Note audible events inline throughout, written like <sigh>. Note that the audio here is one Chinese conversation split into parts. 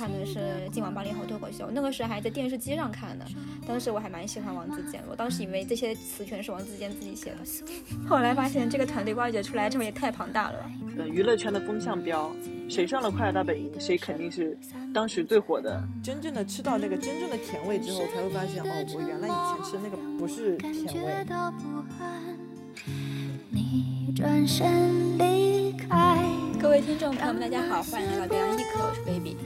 看的是《今晚八零后脱口秀》，那个时候还在电视机上看的。当时我还蛮喜欢王自健，我当时以为这些词全是王自健自己写的，后来发现这个团队挖掘出来之后也太庞大了。嗯，娱乐圈的风向标，谁上了《快乐大本营》，谁肯定是当时最火的。真正的吃到那个真正的甜味之后，才会发现哦，我原来以前吃的那个不是甜味。各位听众朋友们，大家好，欢迎来到表扬一口，我是 baby。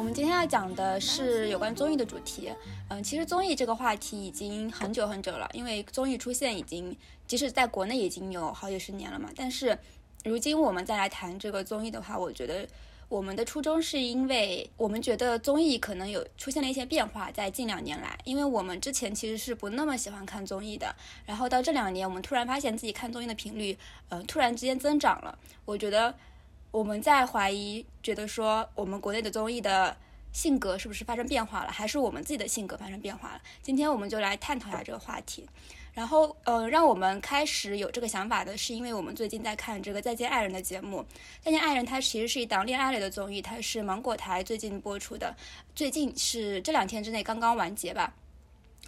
我们今天要讲的是有关综艺的主题。嗯，其实综艺这个话题已经很久很久了，因为综艺出现已经，即使在国内已经有好几十年了嘛。但是，如今我们再来谈这个综艺的话，我觉得。我们的初衷是因为我们觉得综艺可能有出现了一些变化，在近两年来，因为我们之前其实是不那么喜欢看综艺的，然后到这两年，我们突然发现自己看综艺的频率，呃，突然之间增长了。我觉得我们在怀疑，觉得说我们国内的综艺的性格是不是发生变化了，还是我们自己的性格发生变化了？今天我们就来探讨一下这个话题。然后，呃，让我们开始有这个想法的是，因为我们最近在看这个《再见爱人》的节目，《再见爱人》它其实是一档恋爱类的综艺，它是芒果台最近播出的，最近是这两天之内刚刚完结吧。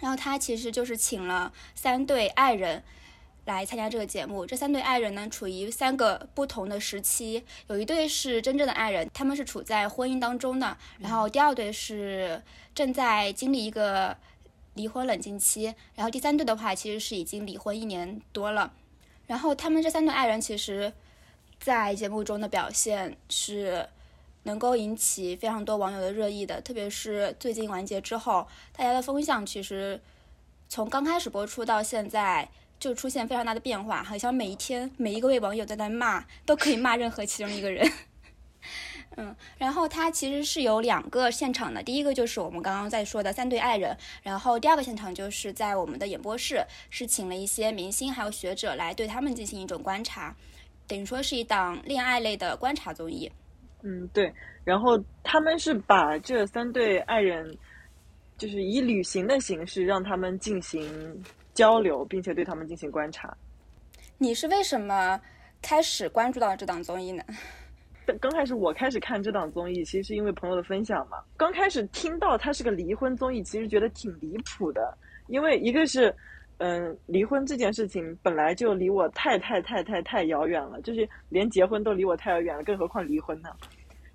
然后它其实就是请了三对爱人来参加这个节目，这三对爱人呢处于三个不同的时期，有一对是真正的爱人，他们是处在婚姻当中的，然后第二对是正在经历一个。离婚冷静期，然后第三对的话，其实是已经离婚一年多了。然后他们这三对爱人，其实，在节目中的表现是能够引起非常多网友的热议的。特别是最近完结之后，大家的风向其实从刚开始播出到现在就出现非常大的变化，好像每一天每一个位网友都在骂，都可以骂任何其中一个人。<laughs> 嗯，然后它其实是有两个现场的，第一个就是我们刚刚在说的三对爱人，然后第二个现场就是在我们的演播室，是请了一些明星还有学者来对他们进行一种观察，等于说是一档恋爱类的观察综艺。嗯，对，然后他们是把这三对爱人，就是以旅行的形式让他们进行交流，并且对他们进行观察。你是为什么开始关注到这档综艺呢？刚开始我开始看这档综艺，其实是因为朋友的分享嘛。刚开始听到它是个离婚综艺，其实觉得挺离谱的。因为一个是，嗯，离婚这件事情本来就离我太太太太太遥远了，就是连结婚都离我太遥远了，更何况离婚呢？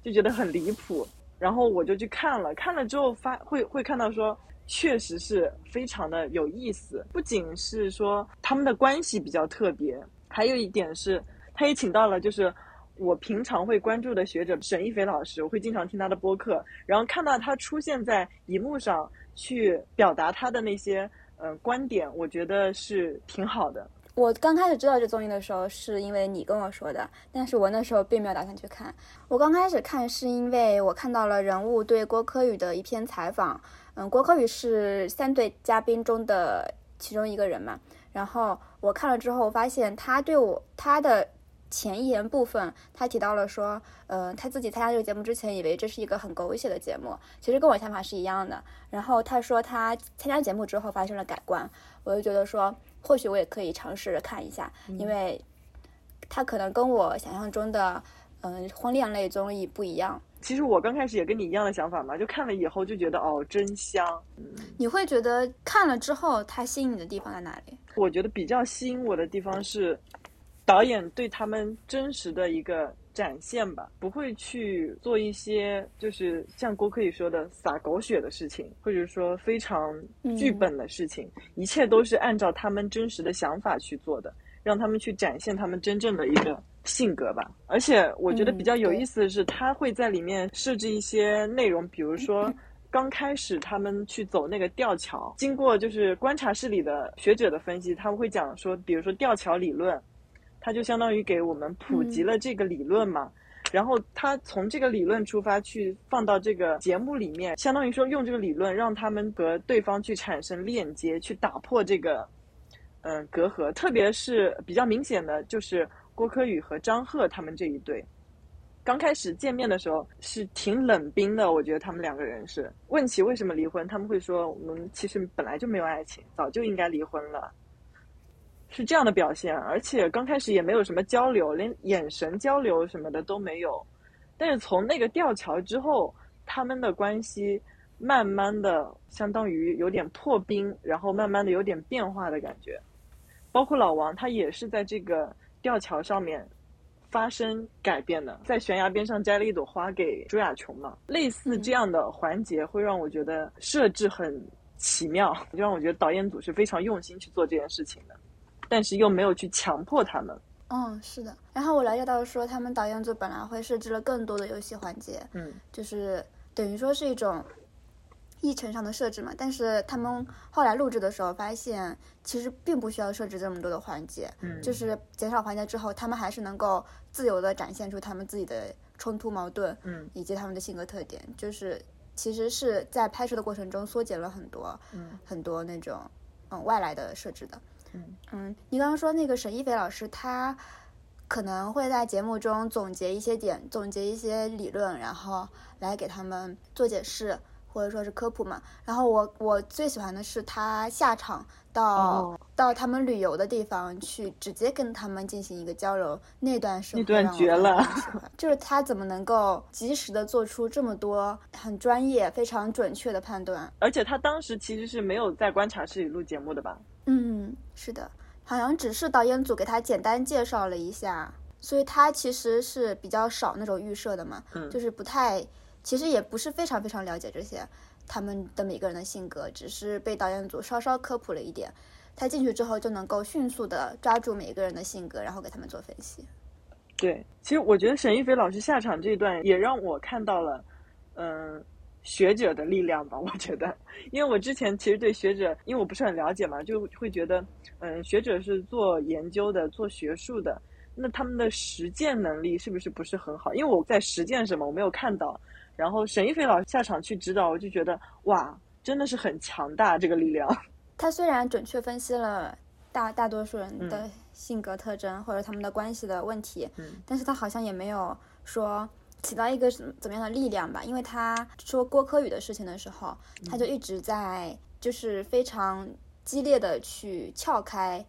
就觉得很离谱。然后我就去看了，看了之后发会会看到说，确实是非常的有意思。不仅是说他们的关系比较特别，还有一点是，他也请到了就是。我平常会关注的学者沈一菲老师，我会经常听他的播客，然后看到他出现在荧幕上去表达他的那些呃观点，我觉得是挺好的。我刚开始知道这综艺的时候，是因为你跟我说的，但是我那时候并没有打算去看。我刚开始看是因为我看到了人物对郭柯宇的一篇采访，嗯，郭柯宇是三对嘉宾中的其中一个人嘛，然后我看了之后发现他对我他的。前言部分，他提到了说，呃，他自己参加这个节目之前，以为这是一个很狗血的节目，其实跟我想法是一样的。然后他说他参加节目之后发生了改观，我就觉得说，或许我也可以尝试着看一下，因为他可能跟我想象中的，嗯，婚恋类综艺不一样。其实我刚开始也跟你一样的想法嘛，就看了以后就觉得哦，真香。你会觉得看了之后，它吸引你的地方在哪里？我觉得比较吸引我的地方是。导演对他们真实的一个展现吧，不会去做一些就是像郭可以说的撒狗血的事情，或者说非常剧本的事情，一切都是按照他们真实的想法去做的，让他们去展现他们真正的一个性格吧。而且我觉得比较有意思的是，他会在里面设置一些内容，比如说 <laughs> 刚开始他们去走那个吊桥，经过就是观察室里的学者的分析，他们会讲说，比如说吊桥理论。它就相当于给我们普及了这个理论嘛，然后他从这个理论出发去放到这个节目里面，相当于说用这个理论让他们和对方去产生链接，去打破这个嗯隔阂。特别是比较明显的就是郭柯宇和张赫他们这一对，刚开始见面的时候是挺冷冰的，我觉得他们两个人是问起为什么离婚，他们会说我们其实本来就没有爱情，早就应该离婚了。是这样的表现，而且刚开始也没有什么交流，连眼神交流什么的都没有，但是从那个吊桥之后，他们的关系慢慢的相当于有点破冰，然后慢慢的有点变化的感觉。包括老王，他也是在这个吊桥上面发生改变的，在悬崖边上摘了一朵花给朱亚琼嘛。类似这样的环节，会让我觉得设置很奇妙，<laughs> 就让我觉得导演组是非常用心去做这件事情的，但是又没有去强迫他们。嗯，是的。然后我了解到说，他们导演组本来会设置了更多的游戏环节，嗯，就是等于说是一种议程上的设置嘛。但是他们后来录制的时候发现，其实并不需要设置这么多的环节，嗯就是减少环节之后，他们还是能够自由的展现出他们自己的冲突矛盾，嗯以及他们的性格特点，就是其实是在拍摄的过程中缩减了很多，嗯很多那种嗯外来的设置的。嗯嗯，你刚刚说那个沈一菲老师，他可能会在节目中总结一些点，总结一些理论，然后来给他们做解释，或者说是科普嘛。然后我我最喜欢的是他下场到、哦到他们旅游的地方去，直接跟他们进行一个交流，那段是那段绝了就是他怎么能够及时的做出这么多很专业、非常准确的判断。而且他当时其实是没有在观察室里录节目的吧？嗯，是的，好像只是导演组给他简单介绍了一下，所以他其实是比较少那种预设的嘛，嗯就是不太，其实也不是非常非常了解这些他们的每个人的性格，只是被导演组稍稍科普了一点。他进去之后就能够迅速的抓住每个人的性格，然后给他们做分析。对，其实我觉得沈一菲老师下场这一段也让我看到了，嗯、学者的力量吧。我觉得，因为我之前其实对学者，因为我不是很了解嘛，就会觉得，嗯，学者是做研究的，做学术的，那他们的实践能力是不是不是很好？因为我在实践什么，我没有看到。然后沈一菲老师下场去指导，我就觉得哇，真的是很强大这个力量。<laughs> 他虽然准确分析了大大多数人的性格特征、或者他们的关系的问题，嗯。但是他好像也没有说起到一个什么怎么样的力量吧，因为他说郭柯宇的事情的时候，他就一直在就是非常激烈的去撬开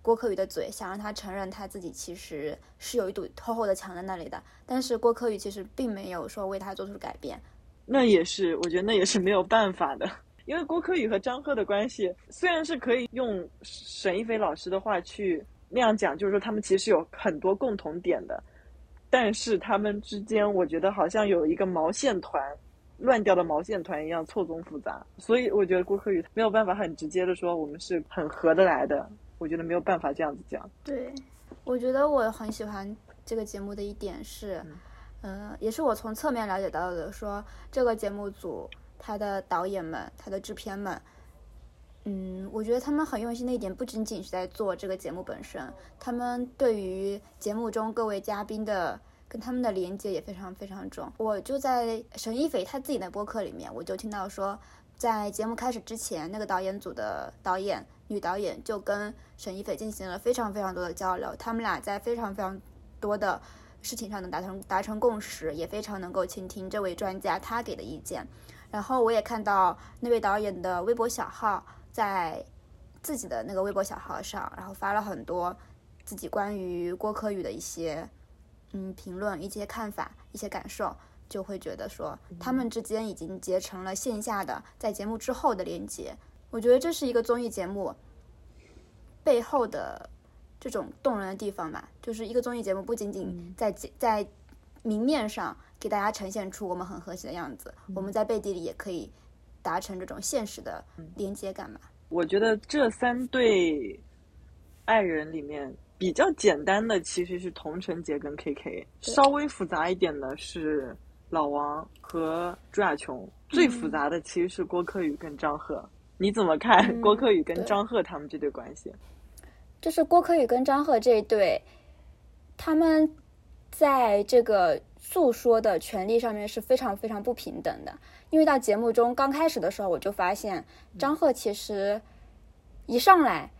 郭柯宇的嘴，想让他承认他自己其实是有一堵厚厚的墙在那里的，但是郭柯宇其实并没有说为他做出改变，那也是，我觉得那也是没有办法的，<laughs> 因为郭柯宇和张赫的关系虽然是可以用沈一菲老师的话去那样讲，就是说他们其实有很多共同点的，但是他们之间我觉得好像有一个毛线团，乱掉的毛线团一样错综复杂，所以我觉得郭柯宇没有办法很直接的说我们是很合得来的，我觉得没有办法这样子讲。对，我觉得我很喜欢这个节目的一点是，呃，也是我从侧面了解到的，说这个节目组他的导演们、他的制片们，嗯，我觉得他们很用心的一点，不仅仅是在做这个节目本身，他们对于节目中各位嘉宾的。跟他们的连接也非常非常重。我就在沈一菲他自己的播客里面，我就听到说，在节目开始之前，那个导演组的导演女导演就跟沈一菲进行了非常非常多的交流，他们俩在非常非常多的事情上能达成达成共识，也非常能够倾听这位专家他给的意见。然后我也看到那位导演的微博小号在自己的那个微博小号上，然后发了很多自己关于郭柯宇的一些嗯评论、一些看法、一些感受。就会觉得说，他们之间已经结成了线下的在节目之后的连接。我觉得这是一个综艺节目背后的这种动人的地方吧，就是一个综艺节目不仅仅在节在明面上给大家呈现出我们很和谐的样子，我们在背地里也可以达成这种现实的连接感吧。我觉得这三对爱人里面比较简单的其实是童晨杰跟 KK，稍微复杂一点的是老王和朱亚琼，最复杂的其实是郭柯宇跟张赫。你怎么看嗯郭柯宇跟张赫他们这对关系？就是郭柯宇跟张赫这一对，他们在这个诉说的权利上面是非常非常不平等的。因为到节目中刚开始的时候，我就发现张赫其实一上来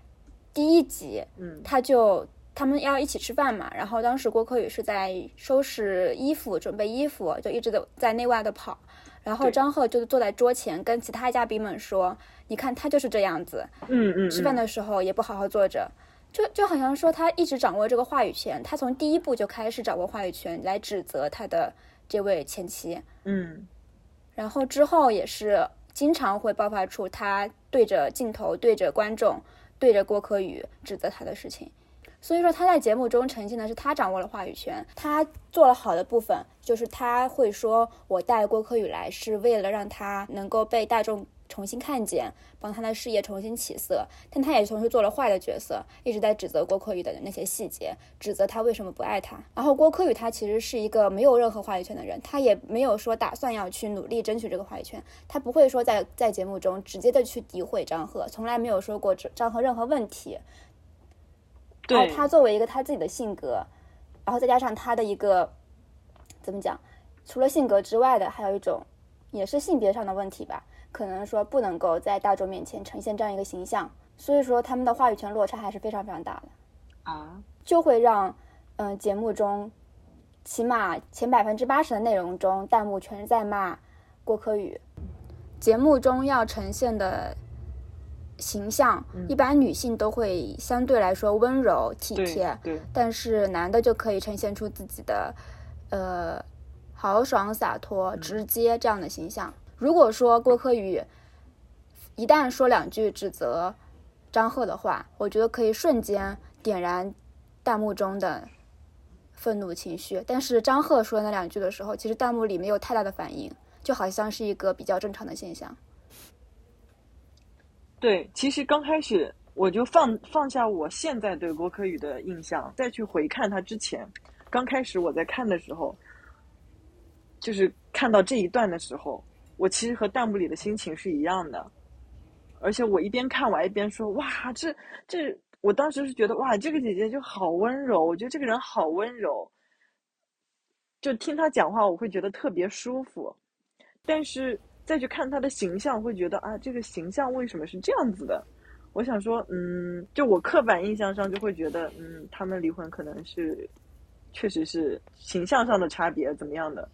第一集，嗯他就他们要一起吃饭嘛，然后当时郭柯宇是在收拾衣服、准备衣服，就一直在在内外的跑。然后张赫就坐在桌前跟其他嘉宾们说：“你看他就是这样子，嗯嗯，吃饭嗯的时候也不好好坐着，就就好像说他一直掌握这个话语权，他从第一步就开始掌握话语权来指责他的这位前妻，嗯，然后之后也是经常会爆发出他对着镜头、对着观众、对着郭柯宇指责他的事情。所以说他在节目中呈现的是他掌握了话语权，他做了好的部分，就是他会说我带郭柯宇来是为了让他能够被大众重新看见，帮他的事业重新起色。但他也同时做了坏的角色，一直在指责郭柯宇的那些细节，指责他为什么不爱他。然后郭柯宇他其实是一个没有任何话语权的人，他也没有说打算要去努力争取这个话语权，他不会说在在节目中直接的去诋毁张赫，从来没有说过张赫任何问题。然后他作为一个他自己的性格，然后再加上他的一个怎么讲？除了性格之外的，还有一种也是性别上的问题吧。可能说不能够在大众面前呈现这样一个形象，所以说他们的话语权落差还是非常非常大的啊，就会让嗯节目中起码前百分之八十的内容中弹幕全是在骂郭柯宇。节目中要呈现的。形象一般女性都会相对来说温柔体贴，对，但是男的就可以呈现出自己的，呃，豪爽洒脱、直接这样的形象。如果说郭柯宇一旦说两句指责张赫的话，我觉得可以瞬间点燃弹幕中的愤怒情绪。但是张赫说那两句的时候，其实弹幕里没有太大的反应，就好像是一个比较正常的现象。对，其实刚开始我就放放下我现在对郭柯宇的印象，再去回看他之前，刚开始我在看的时候，就是看到这一段的时候，我其实和弹幕里的心情是一样的，而且我一边看完一边说：“哇，这这，我当时是觉得哇，这个姐姐就好温柔，我觉得这个人好温柔，就听她讲话我会觉得特别舒服，但是。”再去看他的形象，会觉得啊，这个形象为什么是这样子的？我想说，嗯，就我刻板印象上就会觉得，嗯，他们离婚可能是，确实是形象上的差别怎么样的？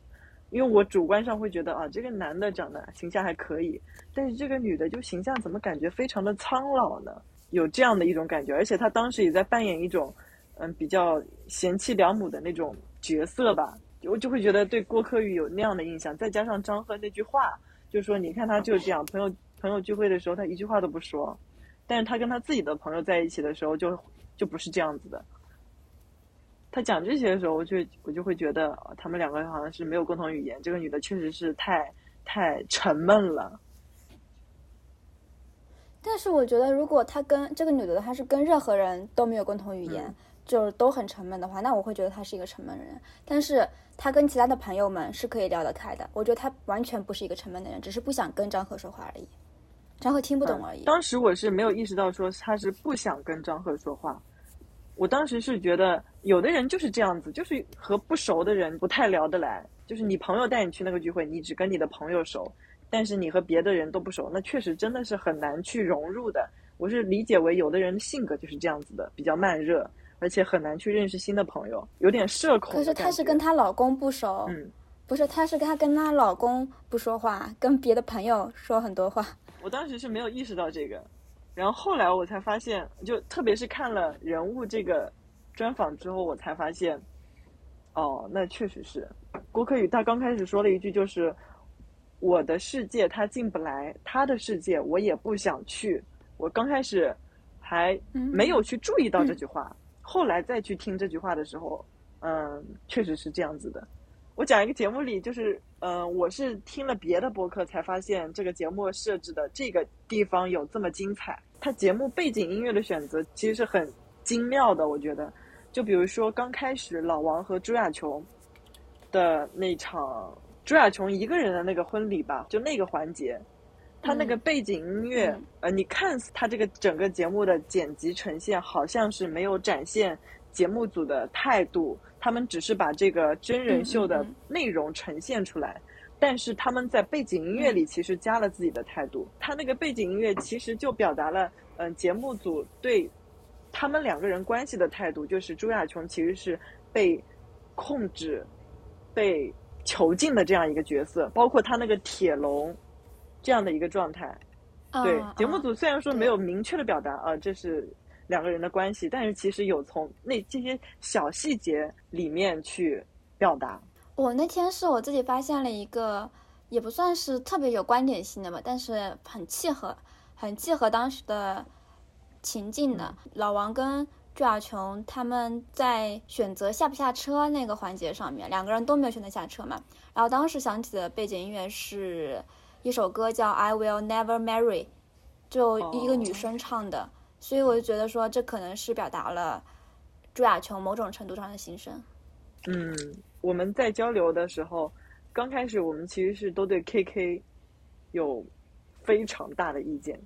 因为我主观上会觉得啊，这个男的长得形象还可以，但是这个女的就形象怎么感觉非常的苍老呢？有这样的一种感觉，而且他当时也在扮演一种，嗯，比较贤妻良母的那种角色吧，我就会觉得对郭柯宇有那样的印象，再加上张赫那句话。就说你看他就是这样，朋友朋友聚会的时候他一句话都不说，但是他跟他自己的朋友在一起的时候就就不是这样子的。他讲这些的时候，我就我就会觉得他们两个好像是没有共同语言。这个女的确实是太太沉闷了。但是我觉得，如果他跟这个女的她是跟任何人都没有共同语言，就是都很沉闷的话，那我会觉得她是一个沉闷的人。但是。她跟其他的朋友们是可以聊得开的，我觉得她完全不是一个沉闷的人，只是不想跟张赫说话而已。张赫听不懂而已。当时我是没有意识到说他是不想跟张赫说话，我当时是觉得有的人就是这样子，就是和不熟的人不太聊得来。就是你朋友带你去那个聚会，你只跟你的朋友熟，但是你和别的人都不熟，那确实真的是很难去融入的。我是理解为有的人的性格就是这样子的，比较慢热。而且很难去认识新的朋友，有点社恐。可是她是跟她老公不熟，嗯，不是，她是跟她跟她老公不说话，跟别的朋友说很多话。我当时是没有意识到这个，然后后来我才发现，就特别是看了人物这个专访之后，我才发现，哦，那确实是郭柯宇。他刚开始说了一句，就是我的世界他进不来，他的世界我也不想去。我刚开始还没有去注意到这句话。后来再去听这句话的时候，嗯，确实是这样子的。我讲一个节目里，就是，嗯，我是听了别的播客才发现这个节目设置的这个地方有这么精彩。它节目背景音乐的选择其实是很精妙的，我觉得。就比如说刚开始老王和朱亚琼的那场朱亚琼一个人的那个婚礼吧，就那个环节。他那个背景音乐，呃，你看他这个整个节目的剪辑呈现，好像是没有展现节目组的态度，他们只是把这个真人秀的内容呈现出来，但是他们在背景音乐里其实加了自己的态度。他那个背景音乐其实就表达了，嗯，节目组对他们两个人关系的态度，就是朱亚琼其实是被控制、被囚禁的这样一个角色，包括他那个铁笼。这样的一个状态，对节目组虽然说没有明确的表达啊，这是两个人的关系，但是其实有从那这些小细节里面去表达。我那天是我自己发现了一个，也不算是特别有观点性的吧，但是很契合，很契合当时的情境的。老王跟朱亚琼他们在选择下不下车那个环节上面，两个人都没有选择下车嘛。然后当时响起的背景音乐是一首歌叫《I Will Never Marry》，就一个女生唱的，所以我就觉得说这可能是表达了朱亚琼某种程度上的心声。嗯，我们在交流的时候，刚开始我们其实是都对 KK 有非常大的意见。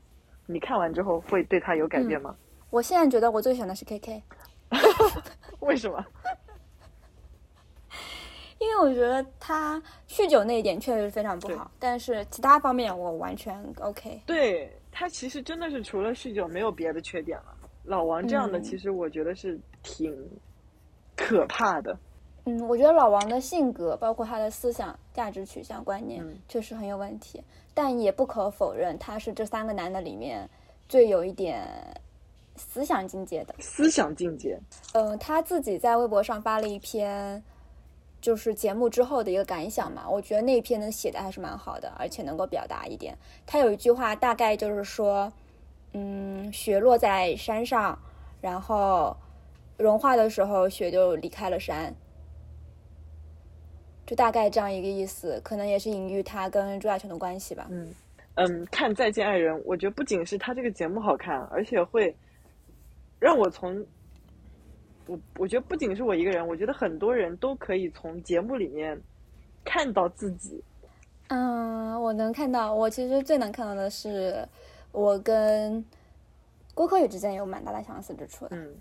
你看完之后会对他有改变吗？我现在觉得我最喜欢的是 KK，<laughs> 为什么？<laughs> 因为我觉得他酗酒那一点确实非常不好，但是其他方面我完全 OK。对他其实真的是除了酗酒没有别的缺点了。老王这样的其实我觉得是挺可怕的。嗯，我觉得老王的性格，包括他的思想、价值取向、观念，确实很有问题。但也不可否认，他是这三个男的里面最有一点思想境界的。思想境界。嗯，他自己在微博上发了一篇，就是节目之后的一个感想嘛。我觉得那篇能写的还是蛮好的，而且能够表达一点。他有一句话，大概就是说，嗯，雪落在山上，然后融化的时候，雪就离开了山。就大概这样一个意思，可能也是隐喻他跟朱亚琼的关系吧。嗯嗯，看《再见爱人》，我觉得不仅是他这个节目好看，而且会让我从我我觉得不仅是我一个人，我觉得很多人都可以从节目里面看到自己。嗯，我能看到，我其实最能看到的是我跟郭柯宇之间有蛮大的相似之处的。嗯，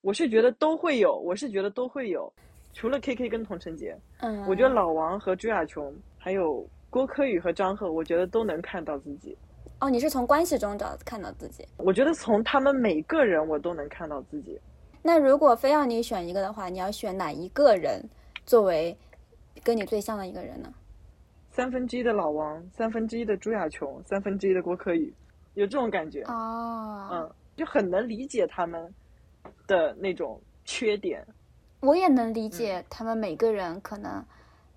我是觉得都会有，我是觉得都会有。除了 K K 跟童晨杰，嗯，我觉得老王和朱亚琼，还有郭柯宇和张赫，我觉得都能看到自己。哦，你是从关系中找看到自己？我觉得从他们每个人，我都能看到自己。那如果非要你选一个的话，你要选哪一个人作为跟你最像的一个人呢？三分之一的老王，三分之一的朱亚琼，三分之一的郭柯宇，有这种感觉哦。嗯，就很能理解他们的那种缺点。我也能理解他们每个人可能，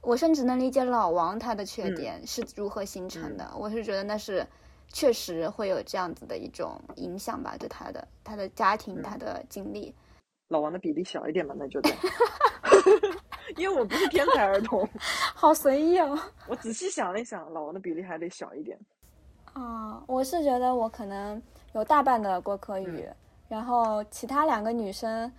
我甚至能理解老王他的缺点是如何形成的。我是觉得那是确实会有这样子的一种影响吧，对他的他的家庭他的经历。老王的比例小一点吧，那就这样。<laughs> 因为我不是天才儿童，<laughs> 好随意哦。我仔细想了一想，老王的比例还得小一点。啊，我是觉得我可能有大半的郭柯宇，然后其他两个女生。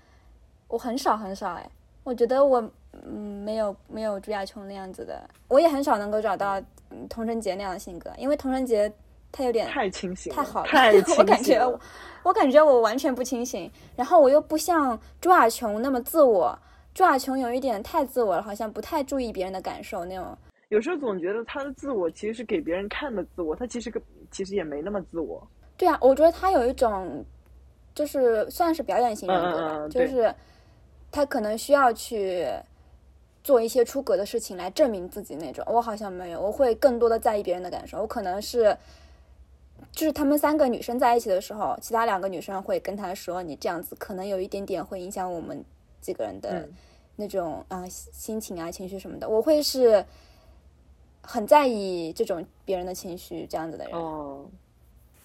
我很少很少哎，我觉得我嗯没有没有朱亚琼那样子的，我也很少能够找到童晨杰那样的性格，因为童晨杰他有点太清醒，太好了，太 <laughs> 我感觉我我感觉我完全不清醒，然后我又不像朱亚琼那么自我，朱亚琼有一点太自我了，好像不太注意别人的感受那种。有时候总觉得他的自我其实是给别人看的自我，他其实个其实也没那么自我。对啊，我觉得他有一种就是算是表演型人格吧，就是。他可能需要去做一些出格的事情来证明自己那种，我好像没有，我会更多的在意别人的感受。我可能是，就是他们三个女生在一起的时候，其他两个女生会跟他说：“你这样子可能有一点点会影响我们几个人的那种啊心情啊情绪什么的。”我会是很在意这种别人的情绪这样子的人。哦，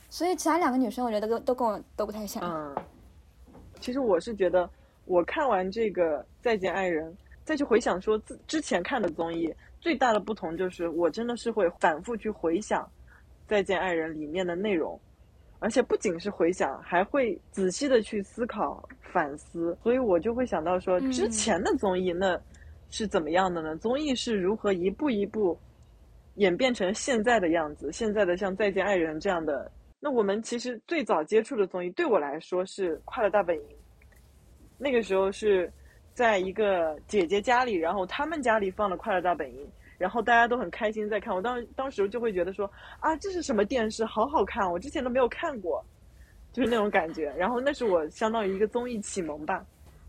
所以其他两个女生我觉得都都跟我都不太像。嗯，其实我是觉得。我看完这个《再见爱人》，再去回想说自之前看的综艺，最大的不同就是我真的是会反复去回想《再见爱人》里面的内容，而且不仅是回想，还会仔细的去思考反思。所以我就会想到说，之前的综艺那是怎么样的呢？综艺是如何一步一步演变成现在的样子？现在的像《再见爱人》这样的，那我们其实最早接触的综艺，对我来说是《快乐大本营》。那个时候是在一个姐姐家里，然后他们家里放了《快乐大本营》，然后大家都很开心在看。我当当时就会觉得说啊，这是什么电视，好好看，我之前都没有看过，就是那种感觉。然后那是我相当于一个综艺启蒙吧。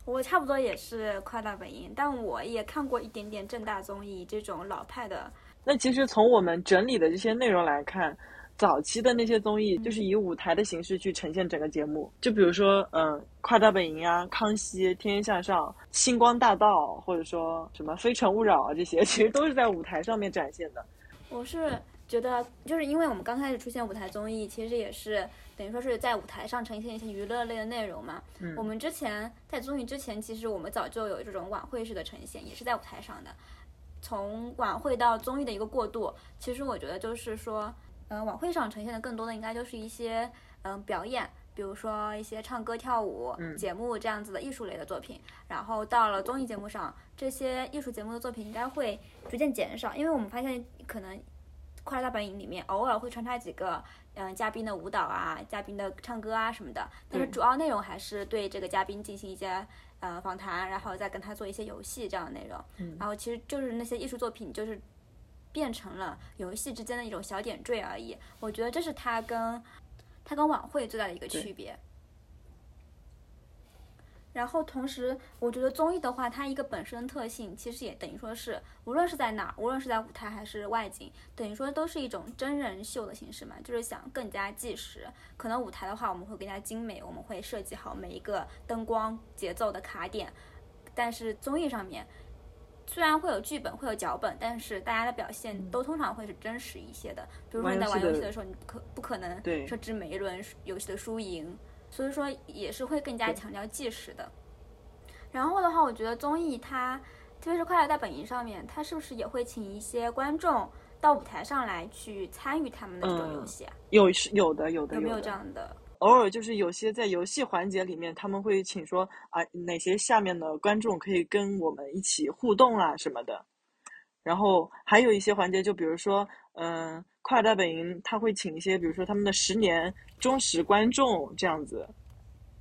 我差不多也是《快乐大本营》，但我也看过一点点正大综艺这种老派的。那其实从我们整理的这些内容来看，早期的那些综艺，就是以舞台的形式去呈现整个节目。就比如说，嗯，《快乐大本营》啊，《康熙》《天天向上》《星光大道》，或者说什么《非诚勿扰》啊，这些 <laughs> 其实都是在舞台上面展现的。我是觉得，就是因为我们刚开始出现舞台综艺，其实也是等于说是在舞台上呈现一些娱乐类的内容嘛。嗯我们之前在综艺之前，其实我们早就有这种晚会式的呈现，也是在舞台上的。从晚会到综艺的一个过渡，其实我觉得就是说，嗯、晚会上呈现的更多的应该就是一些嗯、表演，比如说一些唱歌、跳舞、嗯节目这样子的艺术类的作品。然后到了综艺节目上，这些艺术节目的作品应该会逐渐减少，因为我们发现可能《快乐大本营》里面偶尔会穿插几个嗯、嘉宾的舞蹈啊、嘉宾的唱歌啊什么的，但是主要内容还是对这个嘉宾进行一些呃访谈，然后再跟他做一些游戏这样的内容。嗯然后其实就是那些艺术作品就是。变成了游戏之间的一种小点缀而已，我觉得这是它跟它跟晚会最大的一个区别。然后同时，我觉得综艺的话，它一个本身的特性，其实也等于说是，无论是在哪儿，无论是在舞台还是外景，等于说都是一种真人秀的形式嘛，就是想更加纪实。可能舞台的话，我们会更加精美，我们会设计好每一个灯光、节奏的卡点，但是综艺上面。虽然会有剧本，会有脚本，但是大家的表现都通常会是真实一些的。比如说你在玩游戏的时候，你不可不可能设置每一轮游戏的输赢，所以说也是会更加强调计时的。然后的话，我觉得综艺它，特别是《快乐大本营》上面，它是不是也会请一些观众到舞台上来去参与他们的这种游嗯戏啊？有是有的，有的的有没有这样的？偶尔就是有些在游戏环节里面，他们会请说啊哪些下面的观众可以跟我们一起互动啊什么的。然后还有一些环节，就比如说，嗯、快乐大本营他会请一些，比如说他们的十年忠实观众这样子，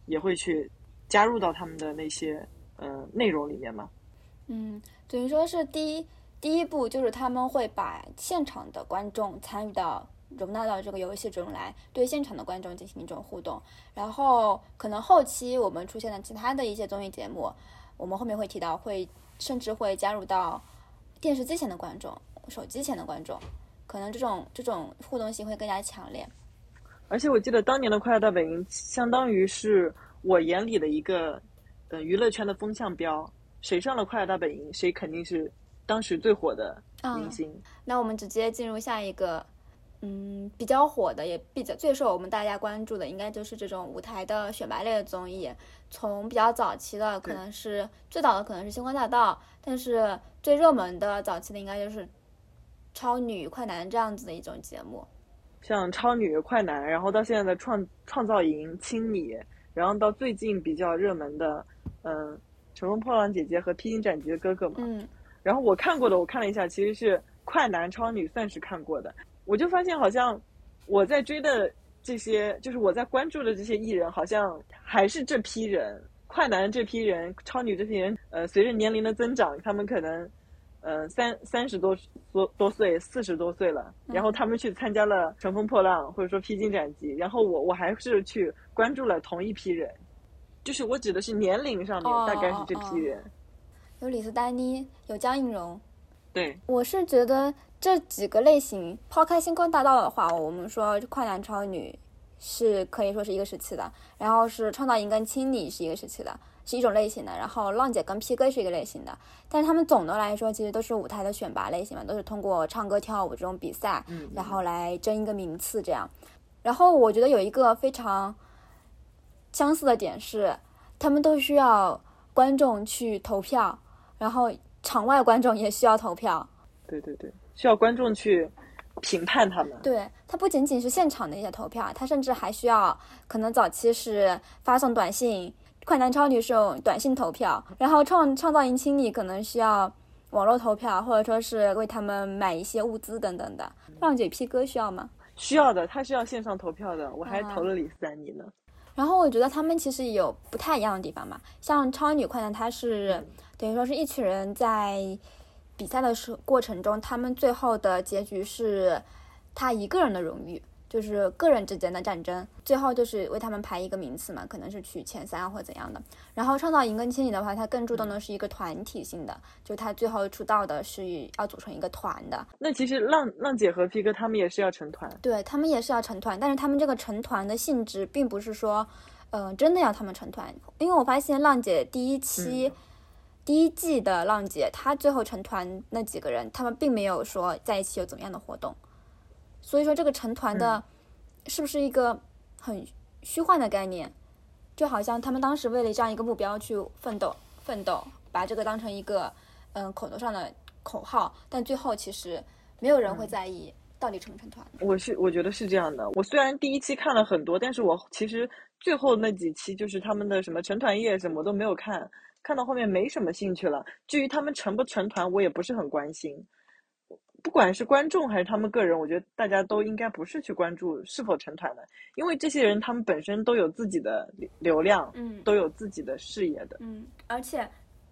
也会去加入到他们的那些嗯、呃内容里面嘛。嗯，等于说是第一第一步就是他们会把现场的观众参与到容纳到这个游戏中来，对现场的观众进行一种互动。然后可能后期我们出现的其他的一些综艺节目，我们后面会提到，会甚至会加入到电视机前的观众、手机前的观众，可能这种这种互动性会更加强烈。而且我记得当年的《快乐大本营》相当于是我眼里的一个，呃，娱乐圈的风向标。谁上了《快乐大本营》，谁肯定是当时最火的明星。那我们直接进入下一个，嗯，比较火的，也比较最受我们大家关注的，应该就是这种舞台的选拔类的综艺。从比较早期的，可能是最早的可能是《星光大道》，但是最热门的早期的应该就是《超女》《快男》这样子的一种节目。像超女、快男，然后到现在的创创造营、青你，然后到最近比较热门的，嗯，乘风破浪姐姐和披荆斩棘的哥哥嘛。嗯，然后我看过的，我看了一下，其实是快男、超女算是看过的。我就发现好像我在追的这些，就是我在关注的这些艺人，好像还是这批人。快男这批人，超女这批人，呃，随着年龄的增长，他们可能，呃，三三十多多多岁，四十多岁了，然后他们去参加了《乘风破浪》或者说《披荆斩棘》，然后我我还是去关注了同一批人，就是我指的是年龄上面哦大概是这哦哦批人，有李斯丹妮，有江映蓉。对，我是觉得这几个类型，抛开星光大道的话，我们说快男超女是可以说是一个时期的，然后是创造营跟青你是一个时期的，是一种类型的，然后浪姐跟 P 哥是一个类型的，但是他们总的来说其实都是舞台的选拔类型嘛，都是通过唱歌跳舞这种比赛，嗯，然后来争一个名次这样。然后我觉得有一个非常相似的点是，他们都需要观众去投票，然后场外观众也需要投票。对对对，需要观众去评判他们。对，它不仅仅是现场的一些投票，它甚至还需要可能早期是发送短信，快男超女是用短信投票，然后创创造营青你可能需要网络投票，或者说是为他们买一些物资等等的。浪姐 P 哥需要吗？需要的，他是要线上投票的，我还啊投了李斯丹妮呢。然后我觉得他们其实有不太一样的地方嘛，像超女快男，它是等于说是一群人在比赛的时过程中，他们最后的结局是他一个人的荣誉，就是个人之间的战争，最后就是为他们排一个名次嘛，可能是取前三或怎样的。然后创造营跟千里的话，它更注重的是一个团体性的，就他最后出道的是要组成一个团的。那其实浪浪姐和 P 哥他们也是要成团，对他们也是要成团，但是他们这个成团的性质并不是说，嗯，真的要他们成团，因为我发现浪姐第一期。第一季的浪姐，她最后成团那几个人，他们并没有说在一起有怎么样的活动，所以说这个成团的，是不是一个很虚幻的概念？就好像他们当时为了这样一个目标去奋斗，奋斗，把这个当成一个嗯口头上的口号，但最后其实没有人会在意到底成不成团。我是我觉得是这样的。我虽然第一期看了很多，但是我其实最后那几期就是他们的什么成团夜什么都没有看。看到后面没什么兴趣了。至于他们成不成团，我也不是很关心。不管是观众还是他们个人，我觉得大家都应该不是去关注是否成团的，因为这些人他们本身都有自己的流量，嗯，都有自己的事业的，嗯，而且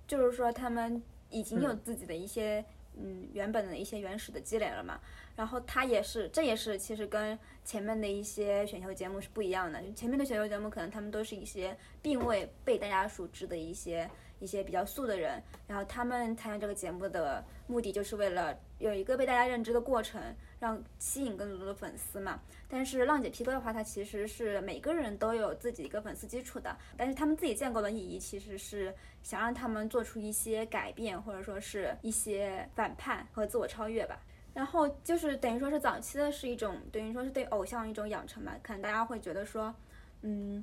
就是说他们已经有自己的一些嗯原本的一些原始的积累了嘛。然后他也是，这也是其实跟前面的一些选秀节目是不一样的。前面的选秀节目可能他们都是一些并未被大家熟知的一些一些比较素的人，然后他们参加这个节目的目的就是为了有一个被大家认知的过程，让吸引更多的粉丝嘛。但是浪姐 P 哥的话，他其实是每个人都有自己一个粉丝基础的，但是他们自己建构的意义其实是想让他们做出一些改变，或者说是一些反叛和自我超越吧。然后就是等于说是早期的是一种等于说是对偶像一种养成嘛，可能大家会觉得说，嗯，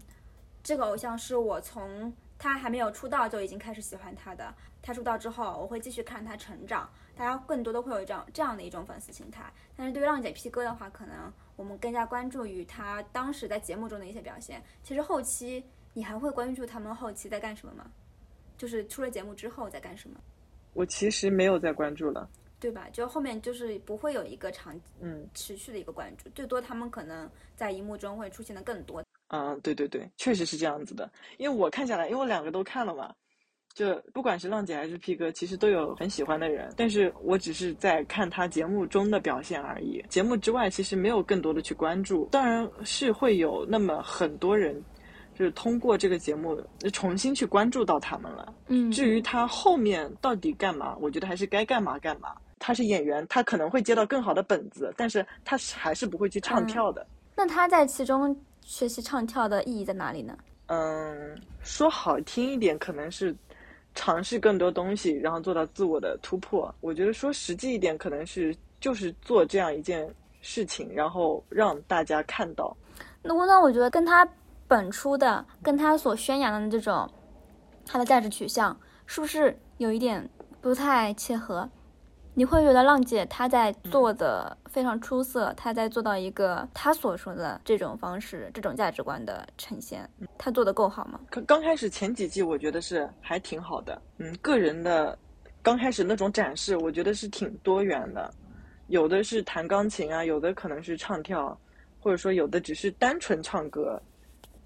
这个偶像是我从他还没有出道就已经开始喜欢他的，他出道之后我会继续看他成长，大家更多的会有这样这样的一种粉丝心态。但是对于浪姐 P 哥的话，可能我们更加关注于他当时在节目中的一些表现。其实后期你还会关注他们后期在干什么吗？就是出了节目之后在干什么？我其实没有在关注了。对吧？就后面就是不会有一个长嗯持续的一个关注，最多他们可能在荧幕中会出现的更多。嗯，对对对，确实是这样子的。因为我看下来，因为我两个都看了嘛，就不管是浪姐还是 P 哥，其实都有很喜欢的人，但是我只是在看他节目中的表现而已。节目之外，其实没有更多的去关注。当然是会有那么很多人。就是通过这个节目重新去关注到他们了。嗯，至于他后面到底干嘛，我觉得还是该干嘛干嘛。他是演员，他可能会接到更好的本子，但是他是还是不会去唱跳的。那他在其中学习唱跳的意义在哪里呢？嗯，说好听一点，可能是尝试更多东西，然后做到自我的突破。我觉得说实际一点，可能是就是做这样一件事情，然后让大家看到。那我那我觉得跟他。本初的跟他所宣扬的这种他的价值取向，是不是有一点不太切合？你会觉得浪姐她在做的非常出色，她在做到一个她所说的这种方式、这种价值观的呈现，她做的够好吗？刚刚开始前几季，我觉得是还挺好的。嗯，个人的刚开始那种展示，我觉得是挺多元的，有的是弹钢琴啊，有的可能是唱跳，或者说有的只是单纯唱歌。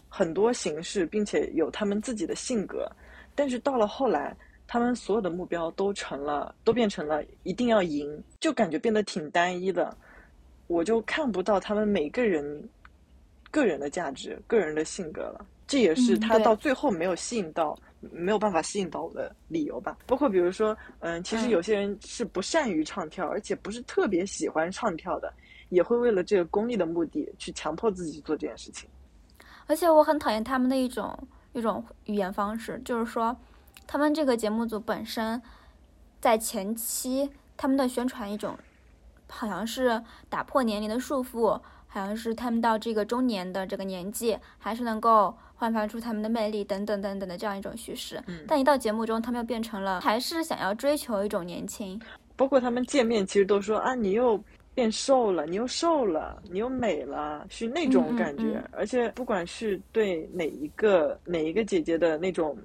很多形式，并且有他们自己的性格，但是到了后来，他们所有的目标都成了，都变成了一定要赢，就感觉变得挺单一的。我就看不到他们每个人个人的价值、个人的性格了。这也是他到最后没有吸引到、没有办法吸引到我的理由吧。包括比如说，嗯，其实有些人是不善于唱跳，而且不是特别喜欢唱跳的，也会为了这个功利的目的去强迫自己做这件事情。而且我很讨厌他们的一种一种语言方式，就是说，他们这个节目组本身在前期他们的宣传一种，好像是打破年龄的束缚，好像是他们到这个中年的这个年纪还是能够焕发出他们的魅力等等等等的这样一种叙事。但一到节目中，他们又变成了还是想要追求一种年轻。包括他们见面，其实都说啊，你又。变瘦了，你又瘦了，你又美了，是那种感觉。而且不管是对哪一个哪一个姐姐的那种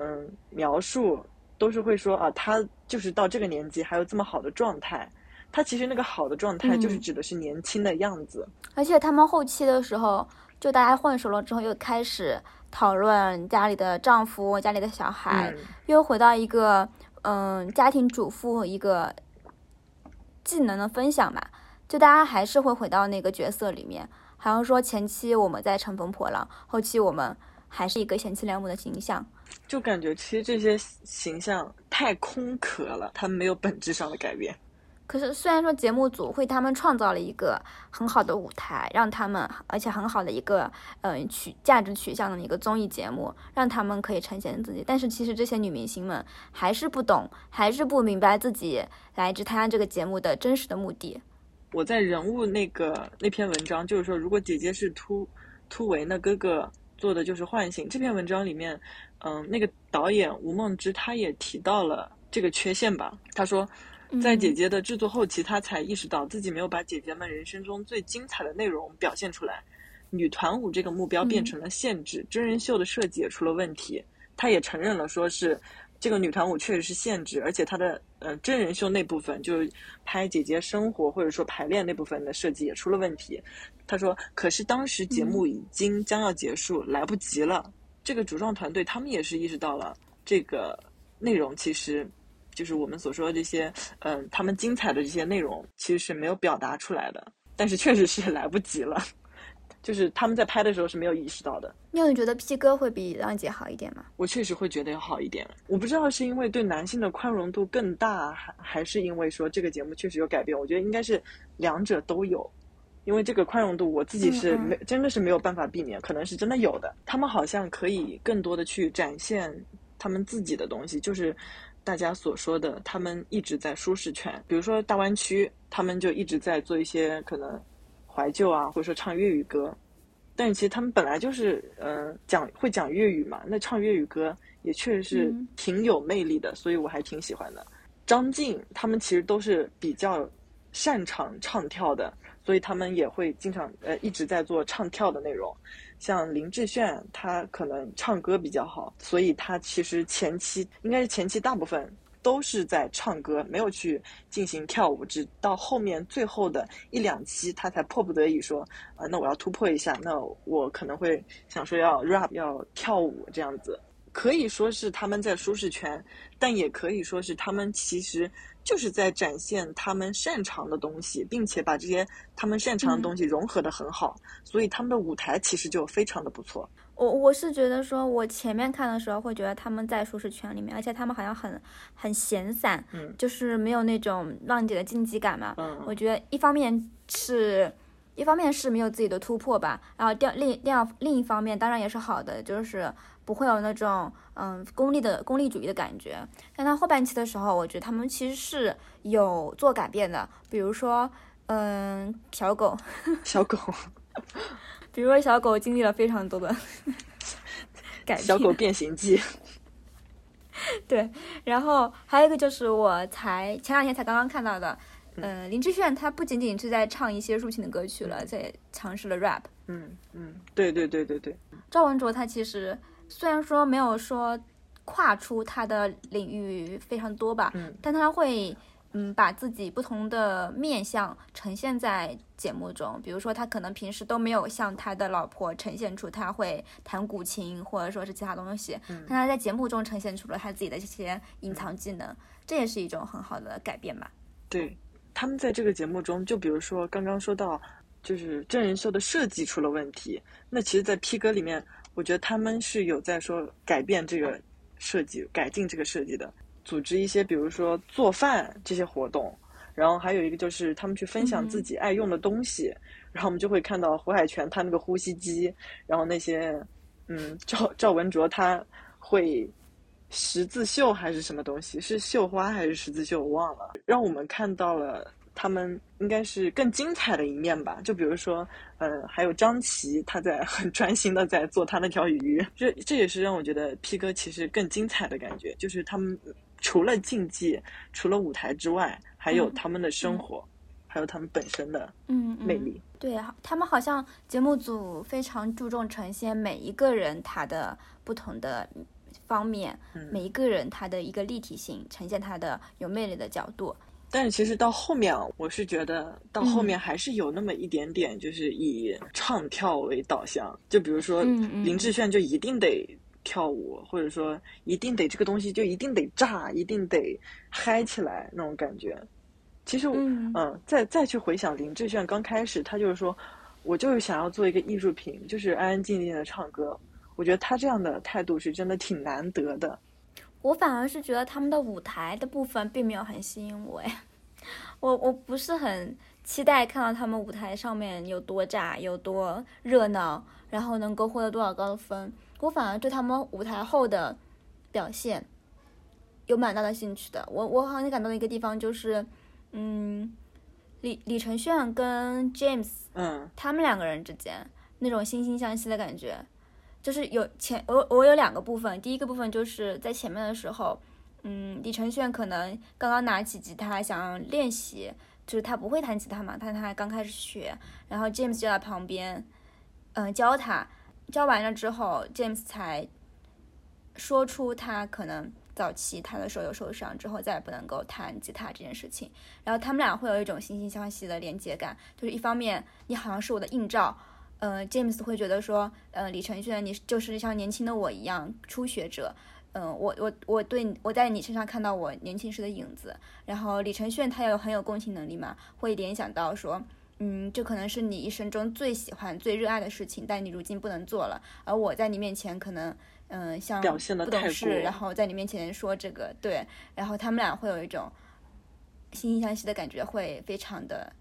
嗯描述，都是会说啊，他就是到这个年纪还有这么好的状态。他其实那个好的状态就是指的是年轻的样子。而且他们后期的时候，就大家混熟了之后，又开始讨论家里的丈夫、家里的小孩，又回到一个嗯家庭主妇一个。技能的分享吧，就大家还是会回到那个角色里面，好像说前期我们在乘风破浪，后期我们还是一个贤妻良母的形象。就感觉其实这些形象太空壳了，他们没有本质上的改变。可是虽然说节目组为他们创造了一个很好的舞台，让他们而且很好的一个嗯取价值取向的一个综艺节目，让他们可以呈现自己，但是其实这些女明星们还是不懂，还是不明白自己来自参加这个节目的真实的目的。我在人物那个那篇文章就是说，如果姐姐是突突围，那哥哥做的就是唤醒。这篇文章里面，嗯，那个导演吴梦之他也提到了这个缺陷吧，他说。在姐姐的制作后期，她才意识到自己没有把姐姐们人生中最精彩的内容表现出来。女团舞这个目标变成了限制，真人秀的设计也出了问题。她也承认了，说是这个女团舞确实是限制，而且她的呃真人秀那部分，就是拍姐姐生活或者说排练那部分的设计也出了问题。她说：“可是当时节目已经将要结束，来不及了。这个主创团队他们也是意识到了这个内容其实。”就是我们所说的这些，嗯，他们精彩的这些内容其实是没有表达出来的，但是确实是来不及了。<laughs> 就是他们在拍的时候是没有意识到的。那你觉得 P 哥会比浪姐好一点吗？我确实会觉得要好一点。我不知道是因为对男性的宽容度更大，还还是因为说这个节目确实有改变。我觉得应该是两者都有，因为这个宽容度我自己是没真的是没有办法避免，可能是真的有的。他们好像可以更多的去展现他们自己的东西，就是。大家所说的，他们一直在舒适圈，比如说大湾区，他们就一直在做一些可能怀旧啊，或者说唱粤语歌。但其实他们本来就是，嗯，讲会讲粤语嘛，那唱粤语歌也确实是挺有魅力的，所以我还挺喜欢的。张晋他们其实都是比较擅长唱跳的，所以他们也会经常呃一直在做唱跳的内容。像林志炫，他可能唱歌比较好，所以他其实前期应该是前期大部分都是在唱歌，没有去进行跳舞，直到后面最后的一两期，他才迫不得已说，啊，那我要突破一下，那我可能会想说要 rap 要跳舞这样子，可以说是他们在舒适圈，但也可以说是他们其实。就是在展现他们擅长的东西，并且把这些他们擅长的东西融合的很好，所以他们的舞台其实就非常的不错。我我是觉得说，我前面看的时候会觉得他们在舒适圈里面，而且他们好像很很闲散，嗯，就是没有那种浪姐的竞技感嘛。嗯，我觉得一方面是。一方面是没有自己的突破吧，然后第二另另二另一方面当然也是好的，就是不会有那种嗯功利的功利主义的感觉。但到后半期的时候，我觉得他们其实是有做改变的，比如说嗯小狗，<laughs> 小狗，比如说小狗经历了非常多的 <laughs> 改变，小狗变形记，<laughs> 对，然后还有一个就是我才前两天才刚刚看到的。嗯，林志炫他不仅仅是在唱一些抒情的歌曲了，在尝试了 rap。嗯嗯，对对对对对。赵文卓他其实虽然说没有说跨出他的领域非常多吧，嗯，但他会嗯把自己不同的面相呈现在节目中。比如说他可能平时都没有向他的老婆呈现出他会弹古琴或者说是其他东西，但他在节目中呈现出了他自己的这些隐藏技能，这也是一种很好的改变吧。对。他们在这个节目中，就比如说刚刚说到，就是真人秀的设计出了问题。那其实，在 P 哥里面，我觉得他们是有在说改变这个设计、改进这个设计的，组织一些比如说做饭这些活动，然后还有一个就是他们去分享自己爱用的东西，然后我们就会看到胡海泉他那个呼吸机，然后那些嗯赵赵文卓他会。十字绣还是什么东西？是绣花还是十字绣？我忘了。让我们看到了他们应该是更精彩的一面吧。就比如说，呃，还有张琪，他在很专心的在做他那条鱼。这这也是让我觉得 P 哥其实更精彩的感觉。就是他们除了竞技，除了舞台之外，还有他们的生活，还有他们本身的嗯魅力。对，他们好像节目组非常注重呈现每一个人他的不同的。方面，每一个人他的一个立体性，呈现他的有魅力的角度。但是其实到后面，我是觉得到后面还是有那么一点点，就是以唱跳为导向。就比如说林志炫就一定得跳舞，或者说一定得这个东西就一定得炸，一定得嗨起来那种感觉。其实，嗯，再再去回想林志炫刚开始，他就是说。我就是想要做一个艺术品，就是安安静静的唱歌。我觉得他这样的态度是真的挺难得的。我反而是觉得他们的舞台的部分并没有很吸引我，哎，我我不是很期待看到他们舞台上面有多炸、有多热闹，然后能够获得多少高分。我反而对他们舞台后的表现有蛮大的兴趣的。我我很感动的一个地方就是，嗯，李李承铉跟 James，嗯，他们两个人之间那种惺惺相惜的感觉。就是有前我我有两个部分，第一个部分就是在前面的时候，嗯，李承铉可能刚刚拿起吉他想练习，就是他不会弹吉他嘛，但他刚开始学，然后 James 就在旁边，嗯，教他，教完了之后，James 才说出他可能早期他的手有受伤之后再也不能够弹吉他这件事情，然后他们俩会有一种惺惺相惜的连接感，就是一方面你好像是我的映照。呃，James 会觉得说，呃，李承铉，你就是像年轻的我一样初学者，嗯，我我我对我在你身上看到我年轻时的影子。然后李承铉他有很有共情能力嘛，会联想到说，嗯，这可能是你一生中最喜欢、最热爱的事情，但你如今不能做了。而我在你面前可能，嗯，像不懂事，然后在你面前说这个，对，然后他们俩会有一种惺惺相惜的感觉，会非常的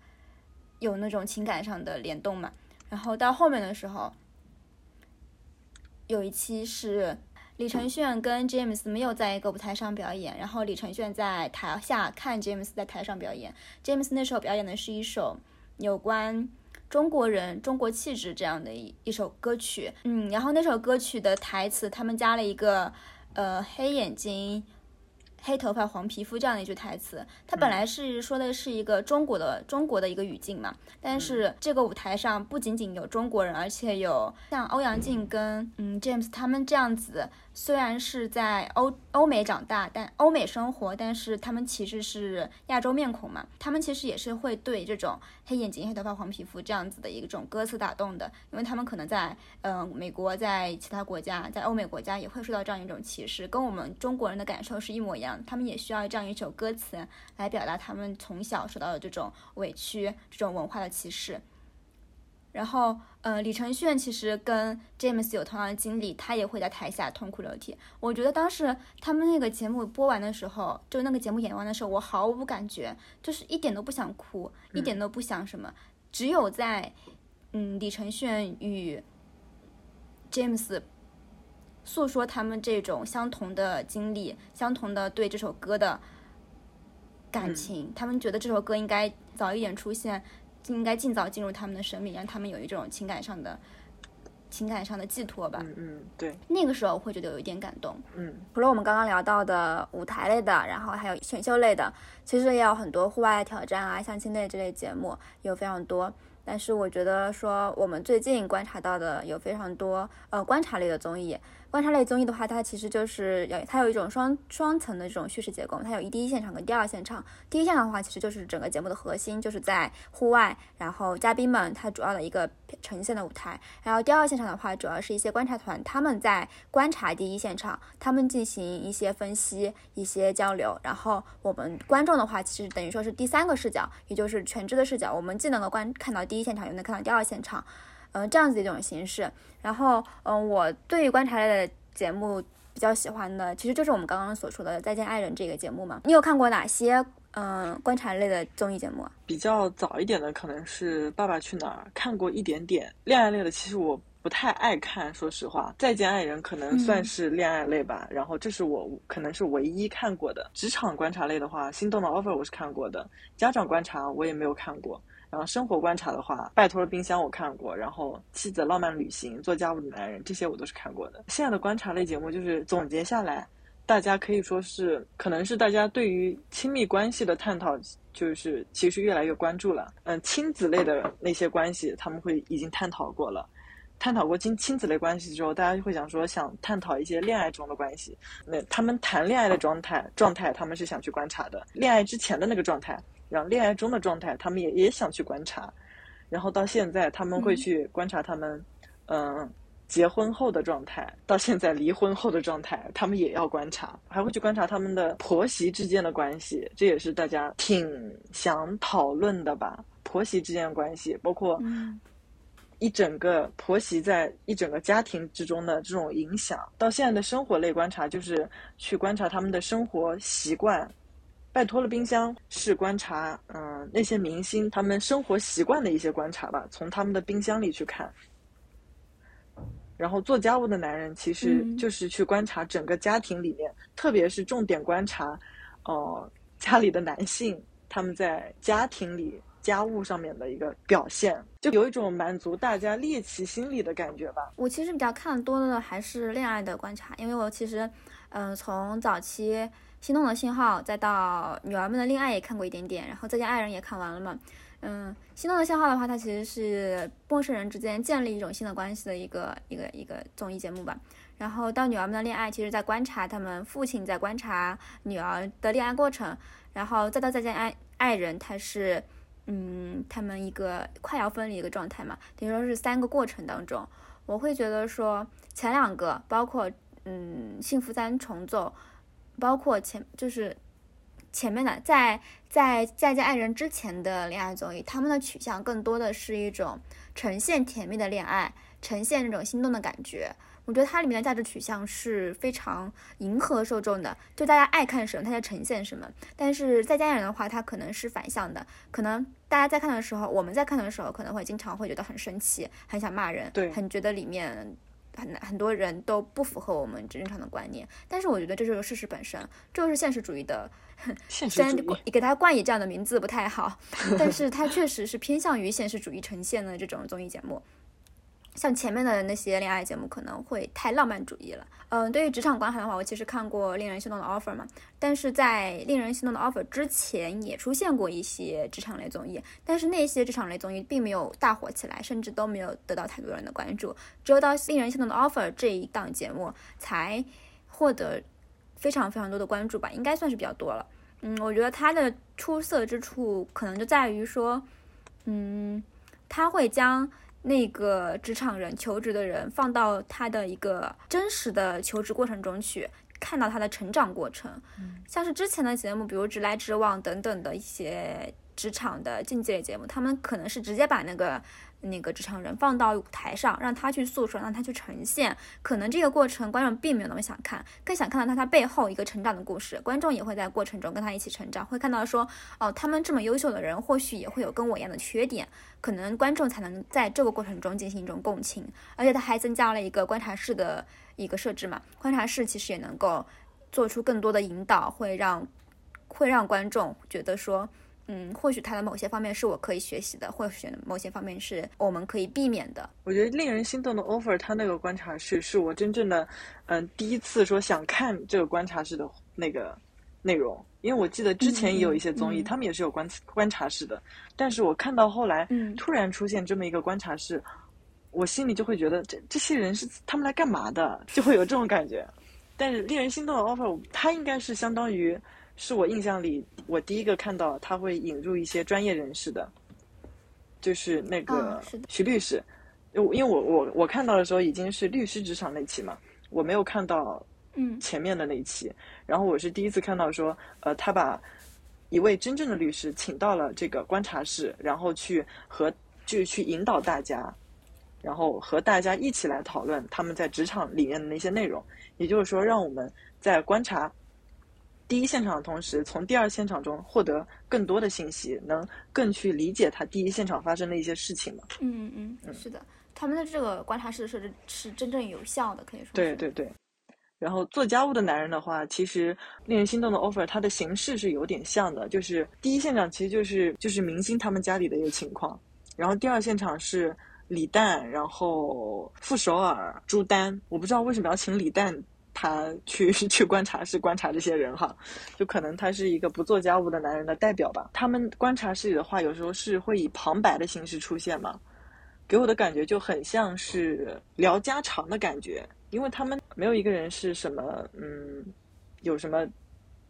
有那种情感上的联动嘛。然后到后面的时候，有一期是李承铉跟 James 没有在一个舞台上表演，然后李承铉在台下看 James 在台上表演。James 那时候表演的是一首有关中国人、中国气质这样的一一首歌曲，嗯，然后那首歌曲的台词他们加了一个呃黑眼睛。黑头发、黄皮肤这样的一句台词，它本来是说的是一个中国的中国的一个语境嘛。但是这个舞台上不仅仅有中国人，而且有像欧阳靖跟嗯 James 他们这样子。虽然是在欧欧美长大，但欧美生活，但是他们其实是亚洲面孔嘛，他们其实也是会对这种黑眼睛、黑头发、黄皮肤这样子的一种歌词打动的，因为他们可能在嗯美国，在其他国家，在欧美国家也会受到这样一种歧视，跟我们中国人的感受是一模一样，他们也需要这样一首歌词来表达他们从小受到的这种委屈、这种文化的歧视。然后，呃，李承铉其实跟 James 有同样的经历，他也会在台下痛哭流涕。我觉得当时他们那个节目播完的时候，就那个节目演完的时候，我毫无感觉，就是一点都不想哭，一点都不想什么。只有在，嗯，李承铉与 James 诉说他们这种相同的经历，相同的对这首歌的感情，他们觉得这首歌应该早一点出现。应该尽早进入他们的生命，让他们有一种情感上的、情感上的寄托吧。嗯嗯，对。那个时候会觉得有一点感动。嗯，除了我们刚刚聊到的舞台类的，然后还有选秀类的，其实也有很多户外挑战啊、相亲类这类节目，有非常多。但是我觉得说，我们最近观察到的有非常多呃观察类的综艺。观察类综艺的话，它其实就是有它有一种双双层的这种叙事结构，它有一第一现场跟第二现场。第一现场的话，其实就是整个节目的核心，就是在户外，然后嘉宾们他主要的一个呈现的舞台。然后第二现场的话，主要是一些观察团他们在观察第一现场，他们进行一些分析、一些交流。然后我们观众的话，其实等于说是第三个视角，也就是全知的视角，我们既能够观看到第一现场，又能看到第二现场。嗯，这样子一种形式。然后，嗯，我对于观察类的节目比较喜欢的，其实就是我们刚刚所说的《再见爱人》这个节目嘛。你有看过哪些嗯观察类的综艺节目？比较早一点的可能是《爸爸去哪儿》，看过一点点。恋爱类的其实我不太爱看，说实话，《再见爱人》可能算是恋爱类吧。然后这是我可能是唯一看过的。职场观察类的话，《心动的 offer》我是看过的，家长观察我也没有看过。然后生活观察的话，拜托了冰箱我看过，然后妻子浪漫旅行、做家务的男人这些我都是看过的。现在的观察类节目就是总结下来，大家可以说是可能是大家对于亲密关系的探讨，就是其实越来越关注了。嗯，亲子类的那些关系他们会已经探讨过了，探讨过亲亲子类关系之后，大家就会想说想探讨一些恋爱中的关系。那他们谈恋爱的状态状态，他们是想去观察的，恋爱之前的那个状态。然后恋爱中的状态，他们也也想去观察，然后到现在他们会去观察他们，嗯，结婚后的状态，到现在离婚后的状态，他们也要观察，还会去观察他们的婆媳之间的关系，这也是大家挺想讨论的吧？婆媳之间的关系，包括一整个婆媳在一整个家庭之中的这种影响，到现在的生活类观察，就是去观察他们的生活习惯。拜托了冰箱是观察，嗯，那些明星他们生活习惯的一些观察吧，从他们的冰箱里去看。然后做家务的男人其实就是去观察整个家庭里面，特别是重点观察，哦，家里的男性他们在家庭里。家务上面的一个表现，就有一种满足大家猎奇心理的感觉吧。我其实比较看多的还是恋爱的观察，因为我其实，嗯，从早期《心动的信号》再到《女儿们的恋爱》也看过一点点，然后《再见爱人》也看完了嘛。嗯，《心动的信号》的话，它其实是陌生人之间建立一种新的关系的一个一个一个综艺节目吧。然后到《女儿们的恋爱》，其实在观察他们父亲在观察女儿的恋爱过程，然后再到《再见爱爱人》，它是。嗯，他们一个快要分离一个状态嘛，等于说是三个过程当中，我会觉得说前两个，包括嗯幸福三重奏，包括前就是前面的在在再见爱人之前的恋爱综艺，他们的取向更多的是一种呈现甜蜜的恋爱，呈现那种心动的感觉。我觉得它里面的价值取向是非常迎合受众的，就大家爱看什么，它就呈现什么。但是在家人的话，它可能是反向的，可能大家在看的时候，我们在看的时候，可能会经常会觉得很生气，很想骂人，对，很觉得里面很很多人都不符合我们正常的观念。但是我觉得这就是事实本身，这就是现实主义的。<laughs> 虽然给它冠以这样的名字不太好，<laughs> 但是它确实是偏向于现实主义呈现的这种综艺节目。像前面的那些恋爱节目可能会太浪漫主义了。嗯，对于职场观察的话，我其实看过《令人心动的 offer》嘛，但是在《令人心动的 offer》之前也出现过一些职场类综艺，但是那些职场类综艺并没有大火起来，甚至都没有得到太多人的关注。只有到《令人心动的 offer》这一档节目才获得非常非常多的关注吧，应该算是比较多了。嗯，我觉得它的出色之处可能就在于说，嗯，它会将。那个职场人求职的人放到他的一个真实的求职过程中去，看到他的成长过程，像是之前的节目，比如《直来直往》等等的一些职场的竞技类节目，他们可能是直接把那个。那个职场人放到舞台上，让他去诉说，让他去呈现。可能这个过程观众并没有那么想看，更想看到他他背后一个成长的故事。观众也会在过程中跟他一起成长，会看到说，哦，他们这么优秀的人，或许也会有跟我一样的缺点。可能观众才能在这个过程中进行一种共情。而且他还增加了一个观察室的一个设置嘛，观察室其实也能够做出更多的引导，会让会让观众觉得说。嗯，或许他的某些方面是我可以学习的，或许某些方面是我们可以避免的。我觉得令人心动的 offer，他那个观察室是我真正的，嗯，第一次说想看这个观察室的那个内容，因为我记得之前也有一些综艺，他们也是有观观察室的，但是我看到后来，突然出现这么一个观察室，我心里就会觉得这这些人是他们来干嘛的，就会有这种感觉。但是令人心动的 offer，它应该是相当于。是我印象里，我第一个看到他会引入一些专业人士的，就是那个徐律师，因为因为我我我看到的时候已经是律师职场那期嘛，我没有看到嗯。前面的那一期，然后我是第一次看到说，呃，他把一位真正的律师请到了这个观察室，然后去和就去引导大家，然后和大家一起来讨论他们在职场里面的那些内容，也就是说，让我们在观察。第一现场的同时，从第二现场中获得更多的信息，能更去理解他第一现场发生的一些事情嘛？嗯嗯嗯，是的，他们的这个观察室的设置是真正有效的，可以说。对对对。然后做家务的男人的话，其实令人心动的 offer，它的形式是有点像的，就是第一现场其实就是就是明星他们家里的一个情况，然后第二现场是李诞，然后傅首尔、朱丹，我不知道为什么要请李诞。他去 <laughs> 去观察室观察这些人哈，就可能他是一个不做家务的男人的代表吧。他们观察室里的话，有时候是会以旁白的形式出现嘛，给我的感觉就很像是聊家常的感觉，因为他们没有一个人是什么嗯，有什么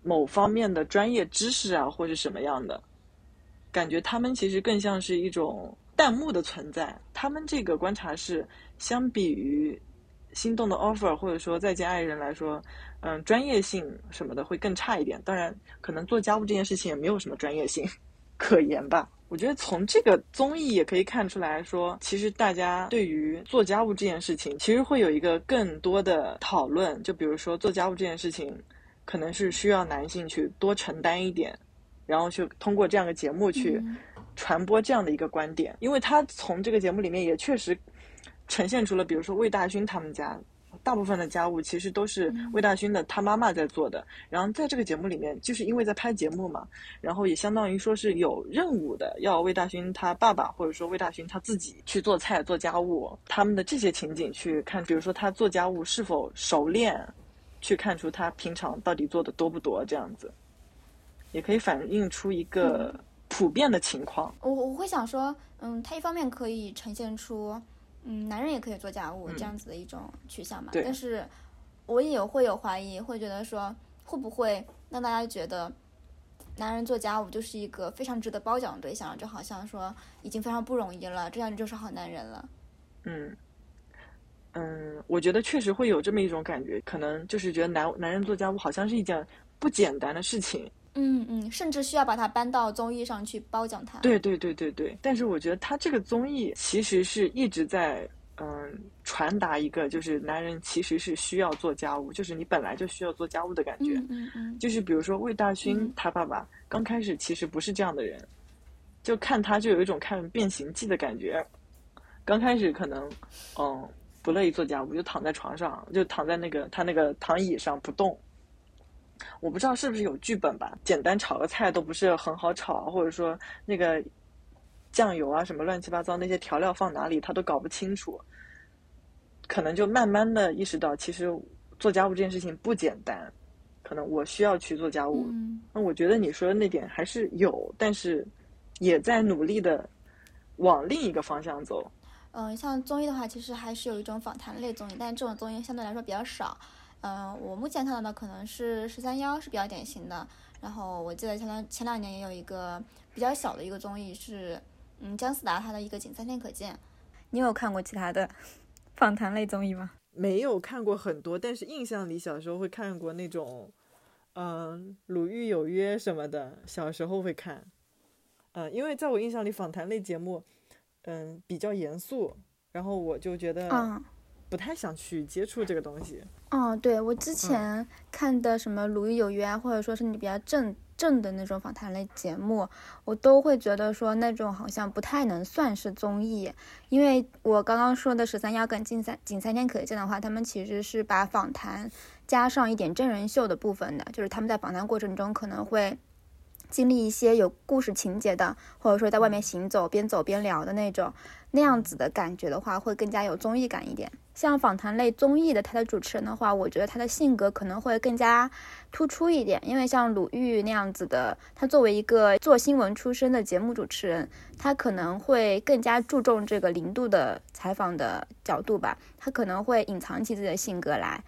某方面的专业知识啊，或者什么样的，感觉他们其实更像是一种弹幕的存在。他们这个观察室相比于。心动的 offer，或者说再见爱人来说，嗯，专业性什么的会更差一点。当然，可能做家务这件事情也没有什么专业性 <laughs> 可言吧。我觉得从这个综艺也可以看出来说，其实大家对于做家务这件事情，其实会有一个更多的讨论。就比如说做家务这件事情，可能是需要男性去多承担一点，然后去通过这样的节目去传播这样的一个观点。因为他从这个节目里面也确实呈现出了，比如说魏大勋他们家。大部分的家务其实都是魏大勋的他妈妈在做的，然后在这个节目里面，就是因为在拍节目嘛，然后也相当于说是有任务的，要魏大勋他爸爸或者说魏大勋他自己去做菜做家务，他们的这些情景去看，比如说他做家务是否熟练，去看出他平常到底做的多不多，这样子，也可以反映出一个普遍的情况。我我会想说，嗯，他一方面可以呈现出。嗯，男人也可以做家务这样子的一种取向嘛。但是，我也会有怀疑，会觉得说，会不会让大家觉得，男人做家务就是一个非常值得褒奖的对象，就好像说已经非常不容易了，这样就是好男人了。嗯，嗯，我觉得确实会有这么一种感觉，可能就是觉得男男人做家务好像是一件不简单的事情。嗯嗯，甚至需要把它搬到综艺上去褒奖他。对对对对对，但是我觉得他这个综艺其实是一直在嗯传达一个，就是男人其实是需要做家务，就是你本来就需要做家务的感觉。嗯嗯。就是比如说魏大勋他爸爸刚开始其实不是这样的人，就看他就有一种看《变形记》的感觉，刚开始可能嗯不乐意做家务，就躺在床上，就躺在那个他那个躺椅上不动。我不知道是不是有剧本吧，简单炒个菜都不是很好炒，或者说那个酱油啊什么乱七八糟那些调料放哪里他都搞不清楚，可能就慢慢的意识到其实做家务这件事情不简单，可能我需要去做家务。那我觉得你说的那点还是有，但是也在努力的往另一个方向走。嗯，像综艺的话，其实还是有一种访谈类综艺，但是这种综艺相对来说比较少。嗯，我目前看到的可能是十三幺是比较典型的。然后我记得前两前两年也有一个比较小的一个综艺是，嗯，姜思达他的一个《仅三天可见》。你有看过其他的访谈类综艺吗？没有看过很多，但是印象里小时候会看过那种，嗯，《鲁豫有约》什么的，小时候会看。嗯，因为在我印象里，访谈类节目，嗯，比较严肃，然后我就觉得。不太想去接触这个东西。哦，对我之前看的什么《鲁豫有约》啊，或者说是你比较正正的那种访谈类节目，我都会觉得说那种好像不太能算是综艺。因为我刚刚说的十三幺跟近三仅三天可见的话，他们其实是把访谈加上一点真人秀的部分的，就是他们在访谈过程中可能会经历一些有故事情节的，或者说在外面行走边走边聊的那种，那样子的感觉的话，会更加有综艺感一点。像访谈类综艺的，他的主持人的话，我觉得他的性格可能会更加突出一点，因为像鲁豫那样子的，他作为一个做新闻出身的节目主持人，他可能会更加注重这个零度的采访的角度吧，他可能会隐藏起自己的性格来。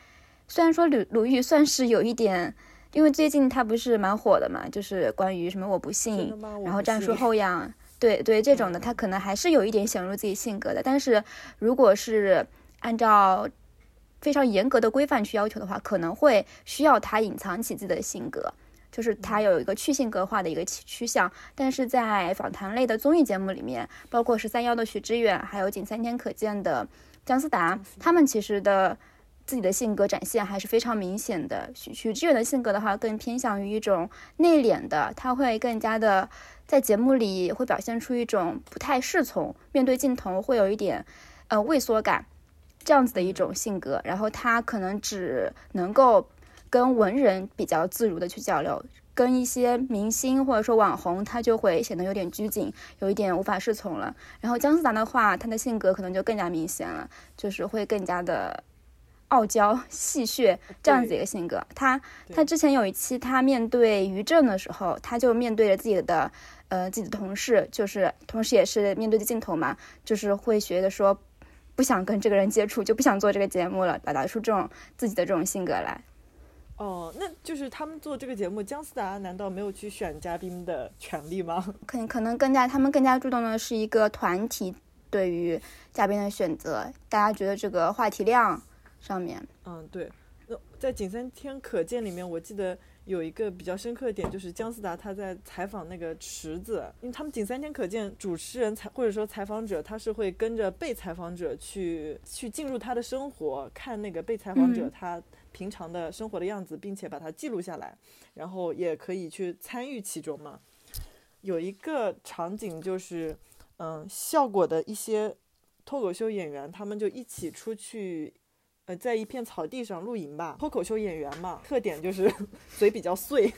虽然说鲁鲁豫算是有一点，因为最近他不是蛮火的嘛，就是关于什么我不信，然后战术后仰，对对这种的，他可能还是有一点显露自己性格的。但是如果是按照非常严格的规范去要求的话，可能会需要他隐藏起自己的性格，就是他有一个去性格化的一个趋向。但是在访谈类的综艺节目里面，包括十三幺的许知远，还有仅三天可见的姜思达，他们其实的自己的性格展现还是非常明显的。许许知远的性格的话，更偏向于一种内敛的，他会更加的在节目里会表现出一种不太适从，面对镜头会有一点呃畏缩感。这样子的一种性格，然后他可能只能够跟文人比较自如的去交流，跟一些明星或者说网红，他就会显得有点拘谨，有一点无法适从了。然后姜思达的话，他的性格可能就更加明显了，就是会更加的傲娇 <laughs> 戏谑这样子一个性格。他他之前有一期他面对于正的时候，他就面对着自己的呃自己的同事，就是同时也是面对着镜头嘛，就是会觉得说。不想跟这个人接触，就不想做这个节目了，表达出这种自己的这种性格来。哦，那就是他们做这个节目，姜思达难道没有去选嘉宾的权利吗？<laughs> 可可能更加，他们更加注重的是一个团体对于嘉宾的选择，大家觉得这个话题量上面。嗯，对。那在《仅三天可见》里面，我记得有一个比较深刻的点，就是姜思达他在采访那个池子，因为他们仅三天可见，主持人采或者说采访者，他是会跟着被采访者去去进入他的生活，看那个被采访者嗯他平常的生活的样子，并且把它记录下来，然后也可以去参与其中嘛。有一个场景就是，嗯，效果的一些脱口秀演员，他们就一起出去，呃，在一片草地上露营吧。脱口秀演员嘛，特点就是 <laughs> 嘴比较碎。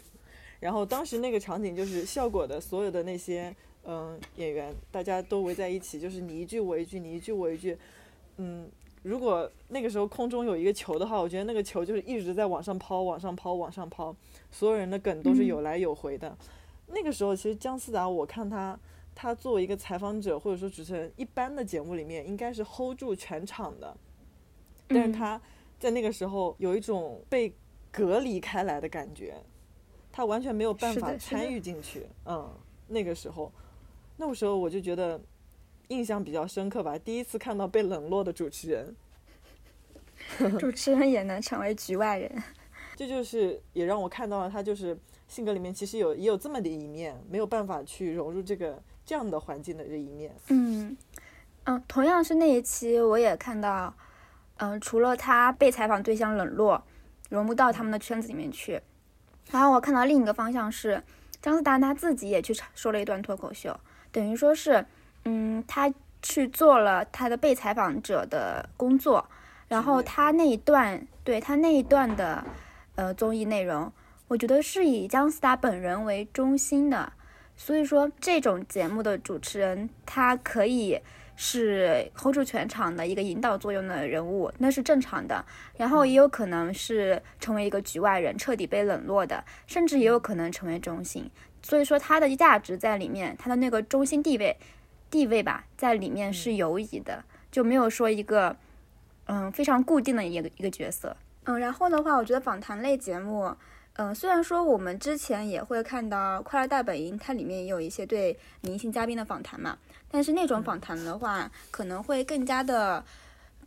然后当时那个场景就是效果的所有的那些嗯、演员，大家都围在一起，就是你一句我一句，你一句我一句。嗯，如果那个时候空中有一个球的话，我觉得那个球就是一直在往上抛，往上抛，往上抛，所有人的梗都是有来有回的。那个时候其实姜思达，我看他。他作为一个采访者或者说主持人，一般的节目里面应该是 hold 住全场的，但是嗯他在那个时候有一种被隔离开来的感觉，他完全没有办法参与进去。嗯，那个时候，那个时候我就觉得印象比较深刻吧，第一次看到被冷落的主持人，<laughs> 主持人也能成为局外人。<laughs> 这就是也让我看到了他就是性格里面其实有也有这么的一面，没有办法去融入这个这样的环境的这一面。嗯嗯，同样是那一期，我也看到，嗯、除了他被采访对象冷落，融不到他们的圈子里面去，然后我看到另一个方向是，张思达他自己也去说了一段脱口秀，等于说是，嗯，他去做了他的被采访者的工作，然后他那一段对他那一段的呃综艺内容，我觉得是以姜思达本人为中心的，所以说这种节目的主持人，他可以是 hold 住全场的一个引导作用的人物，那是正常的。然后也有可能是成为一个局外人，彻底被冷落的，甚至也有可能成为中心。所以说他的价值在里面，他的那个中心地位地位吧，在里面是游移的，就没有说一个嗯非常固定的一个一个角色。嗯，然后的话，我觉得访谈类节目。嗯，虽然说我们之前也会看到《快乐大本营》，它里面也有一些对明星嘉宾的访谈嘛，但是那种访谈的话，可能会更加的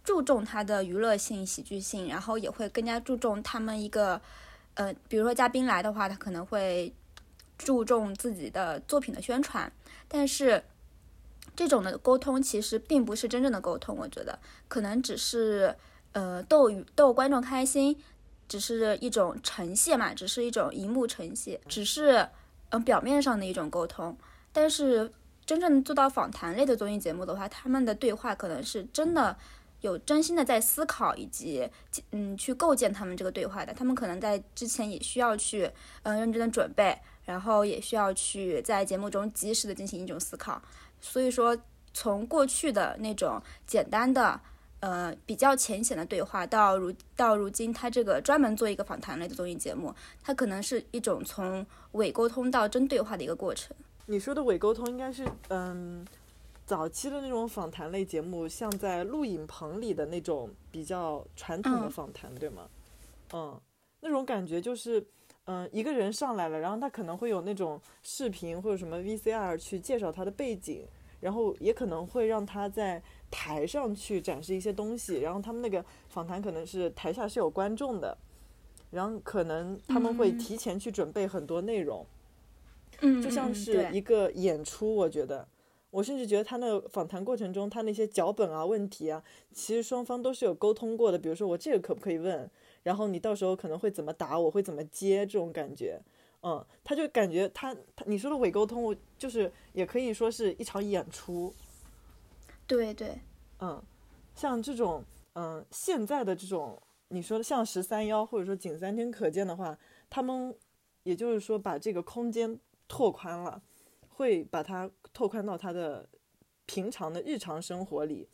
注重它的娱乐性、喜剧性，然后也会更加注重他们一个，呃，比如说嘉宾来的话，他可能会注重自己的作品的宣传，但是这种的沟通其实并不是真正的沟通，我觉得可能只是呃逗与逗观众开心。只是一种呈现嘛，只是一种荧幕呈现，只是嗯、呃表面上的一种沟通。但是真正做到访谈类的综艺节目的话，他们的对话可能是真的有真心的在思考，以及嗯去构建他们这个对话的。他们可能在之前也需要去嗯、认真的准备，然后也需要去在节目中及时的进行一种思考。所以说，从过去的那种简单的。呃，比较浅显的对话，到如到如今，他这个专门做一个访谈类的综艺节目，它可能是一种从伪沟通到真对话的一个过程。你说的伪沟通应该是嗯，早期的那种访谈类节目，像在录影棚里的那种比较传统的嗯访谈，对吗？嗯，那种感觉就是。嗯，一个人上来了，然后他可能会有那种视频或者什么 VCR 去介绍他的背景，然后也可能会让他在台上去展示一些东西，然后他们那个访谈可能是台下是有观众的，然后可能他们会嗯提前去准备很多内容，嗯，就像嗯是一个演出。我觉得，我甚至觉得他那个访谈过程中，他那些脚本啊、问题啊，其实双方都是有沟通过的。比如说我这个可不可以问，然后你到时候可能会怎么答，我会怎么接，这种感觉。嗯，他就感觉他他你说的伪沟通，我就是也可以说是一场演出。对对，嗯，像这种嗯现在的这种你说的像十三幺或者说仅三天可见的话，他们也就是说把这个空间拓宽了，会把它拓宽到他的平常的日常生活里，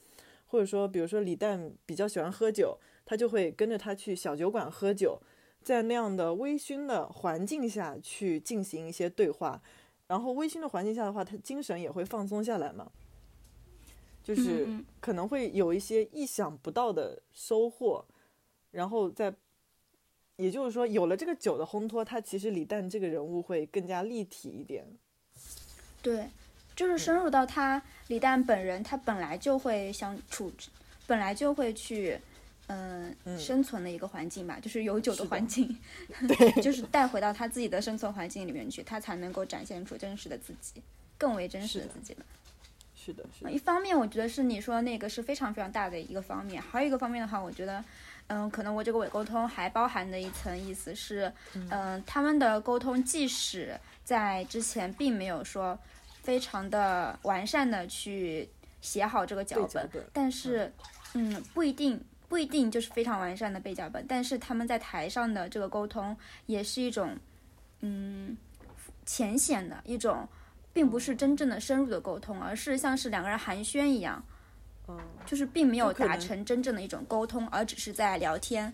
或者说比如说李诞比较喜欢喝酒，他就会跟着他去小酒馆喝酒，在那样的微醺的环境下去进行一些对话，然后微醺的环境下的话，他精神也会放松下来嘛。就是可能会有一些意想不到的收获，然后在，也就是说，有了这个酒的烘托，他其实李诞这个人物会更加立体一点。对，就是深入到他李诞本人，他本来就会相处，本来就会去，嗯、嗯生存的一个环境吧，就是有酒的环境，<laughs> 就是带回到他自己的生存环境里面去，他才能够展现出真实的自己，更为真实的自己吧。是的，是的一，方面，我觉得是你说那个是非常非常大的一个方面，还有一个方面的话，我觉得，嗯，可能我这个伪沟通还包含的一层意思是，嗯，他们的沟通即使在之前并没有说非常的完善的去写好这个脚本，脚本但是，嗯，不一定不一定就是非常完善的背脚本，但是他们在台上的这个沟通也是一种，嗯，浅显的一种，并不是真正的深入的沟通，而是像是两个人寒暄一样，嗯，就是并没有达成真正的一种沟通，而只是在聊天。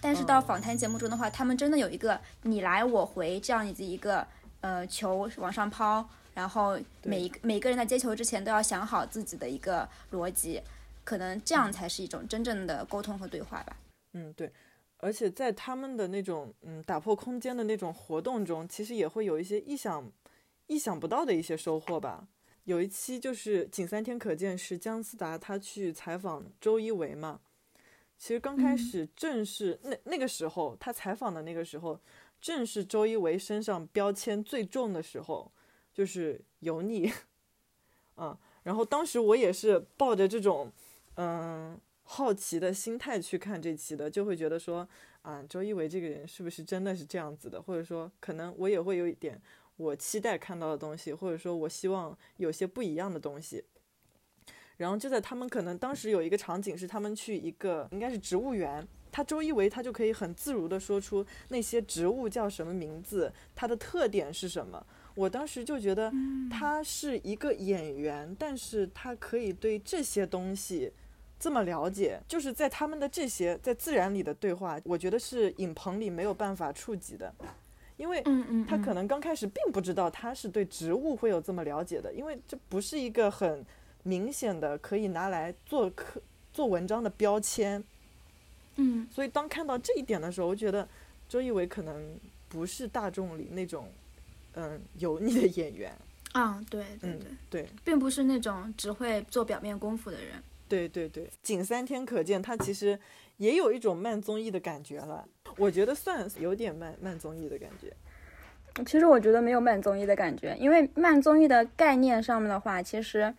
但是到嗯访谈节目中的话，他们真的有一个你来我回这样子一个呃球往上抛，然后每一个每个人在接球之前都要想好自己的一个逻辑，可能这样才是一种真正的沟通和对话吧。嗯，对。而且在他们的那种嗯打破空间的那种活动中，其实也会有一些意想意想不到的一些收获吧。有一期就是仅三天可见，是姜思达他去采访周一围嘛。其实刚开始正是、那那个时候，他采访的那个时候，正是周一围身上标签最重的时候，就是油腻。嗯，<laughs> 然后当时我也是抱着这种嗯好奇的心态去看这期的，就会觉得说啊，周一围这个人是不是真的是这样子的，或者说可能我也会有一点我期待看到的东西，或者说我希望有些不一样的东西。然后就在他们可能当时有一个场景是他们去一个应该是植物园，他周一围他就可以很自如的说出那些植物叫什么名字，它的特点是什么。我当时就觉得他是一个演员，但是他可以对这些东西这么了解，就是在他们的这些在自然里的对话，我觉得是影棚里没有办法触及的，因为嗯嗯，他可能刚开始并不知道他是对植物会有这么了解的，因为这不是一个很明显的可以拿来做课做文章的标签，嗯。所以当看到这一点的时候，我觉得周一围可能不是大众里那种嗯油腻的演员，啊，对对嗯对，对。并不是那种只会做表面功夫的人。对对对，仅三天可见，他其实也有一种慢综艺的感觉了。我觉得算有点慢慢综艺的感觉。其实我觉得没有慢综艺的感觉，因为慢综艺的概念上面的话，其实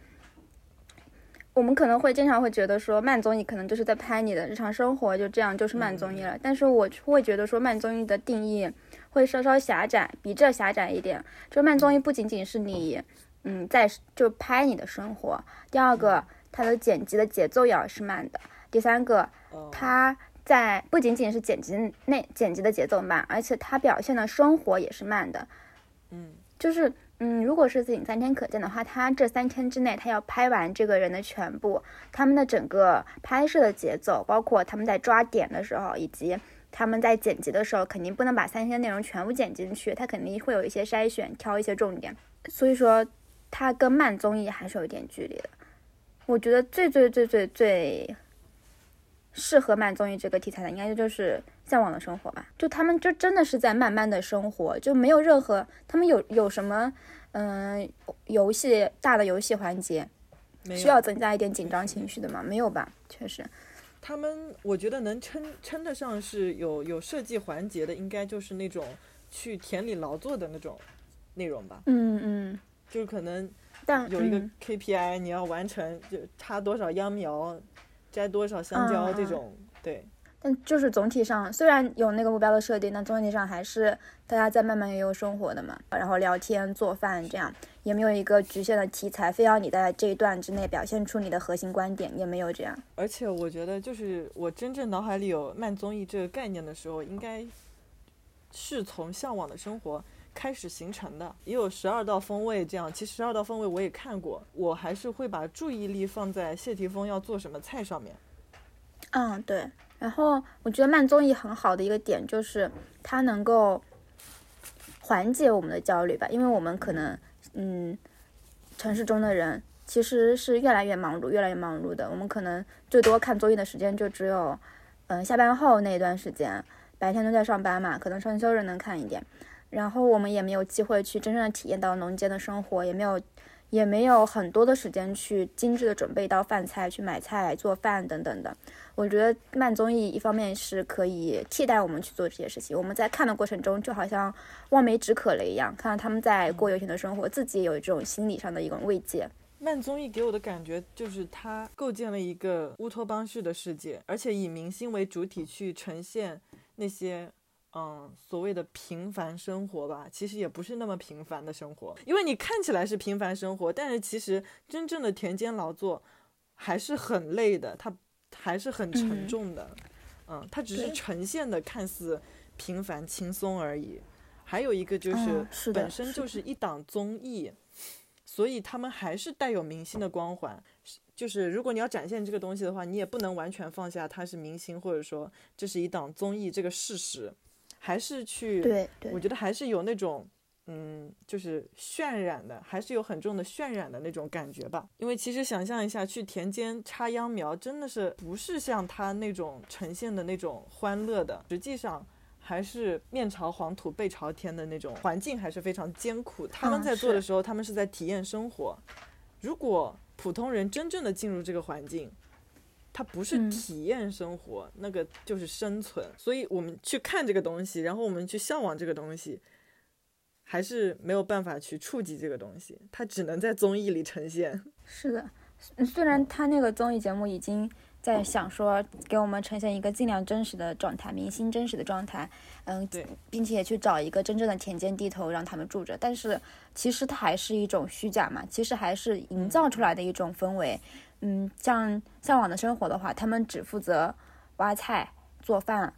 我们可能会经常会觉得说慢综艺可能就是在拍你的日常生活，就这样就是慢综艺了。但是我会觉得说慢综艺的定义会稍稍狭窄，比这狭窄一点。就慢综艺不仅仅是你嗯在就拍你的生活，第二个它的剪辑的节奏也要是慢的，第三个哦，它在不仅仅是剪辑内剪辑的节奏慢，而且他表现的生活也是慢的。嗯就是嗯，如果是仅三天可见的话，他这三天之内他要拍完这个人的全部，他们的整个拍摄的节奏，包括他们在抓点的时候，以及他们在剪辑的时候，肯定不能把三天内容全部剪进去，他肯定会有一些筛选，挑一些重点。所以说，它跟慢综艺还是有一点距离的。我觉得最最最最最适合慢综艺这个题材的，应该就是《向往的生活》吧。就他们就真的是在慢慢的生活，就没有任何他们有有什么嗯、游戏大的游戏环节需要增加一点紧张情绪的吗？没有吧，确实。他们，我觉得能称称得上是有有设计环节的，应该就是那种去田里劳作的那种内容吧。嗯嗯，就是可能但有一个嗯 KPI，、你要完成，就插多少秧苗，摘多少香蕉这种。对，但就是总体上，虽然有那个目标的设定，但总体上还是大家在慢慢悠悠生活的嘛。然后聊天、做饭这样，也没有一个局限的题材，非要你在这一段之内表现出你的核心观点，也没有这样。而且我觉得，就是我真正脑海里有慢综艺这个概念的时候，应该是从《向往的生活》开始形成的。也有十二道风味这样，其实十二道风味我也看过，我还是会把注意力放在谢霆锋要做什么菜上面。嗯，对。然后我觉得慢综艺很好的一个点就是它能够缓解我们的焦虑吧，因为我们可能，嗯，城市中的人其实是越来越忙碌，越来越忙碌的。我们可能最多看综艺的时间就只有，嗯，下班后那一段时间，白天都在上班嘛，可能双休日能看一点。然后我们也没有机会去真正的体验到农间的生活，也没有也没有很多的时间去精致的准备一道饭菜，去买菜、做饭等等的。我觉得慢综艺一方面是可以替代我们去做这些事情，我们在看的过程中就好像望梅止渴了一样，看到他们在过悠闲的生活，自己也有这种心理上的一种慰藉。慢综艺给我的感觉就是它构建了一个乌托邦式的世界，而且以明星为主体去呈现那些嗯所谓的平凡生活吧，其实也不是那么平凡的生活，因为你看起来是平凡生活，但是其实真正的田间劳作还是很累的，它还是很沉重的，嗯，它只是呈现的看似平凡轻松而已。还有一个就是本身就是一档综艺。所以他们还是带有明星的光环，就是如果你要展现这个东西的话，你也不能完全放下它是明星，或者说这是一档综艺这个事实，还是去，对，我觉得还是有那种，嗯，就是渲染的，还是有很重的渲染的那种感觉吧。因为其实想象一下，去田间插秧苗，真的是不是像他那种呈现的那种欢乐的，实际上。还是面朝黄土背朝天的那种环境，还是非常艰苦。他们在做的时候，他们是在体验生活。如果普通人真正的进入这个环境，他不是体验生活，那个就是生存。所以我们去看这个东西，然后我们去向往这个东西，还是没有办法去触及这个东西。它只能在综艺里呈现。<laughs> 是的，虽然他那个综艺节目已经。在想说给我们呈现一个尽量真实的状态，明星真实的状态，嗯，对，并且去找一个真正的田间地头让他们住着，但是其实它还是一种虚假嘛，其实还是营造出来的一种氛围，嗯，像向往的生活的话，他们只负责挖菜、做饭，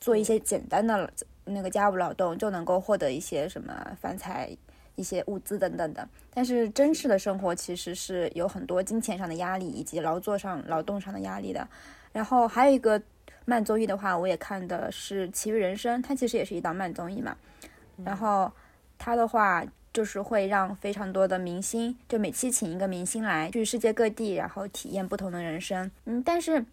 做一些简单的那个家务劳动就能够获得一些什么饭菜。一些物资等等的，但是真实的生活其实是有很多金钱上的压力以及劳作上、劳动上的压力的。然后还有一个慢综艺的话，我也看的是《奇遇人生》，它其实也是一档慢综艺嘛。然后它的话就是会让非常多的明星，就每期请一个明星来去世界各地，然后体验不同的人生。嗯，但是。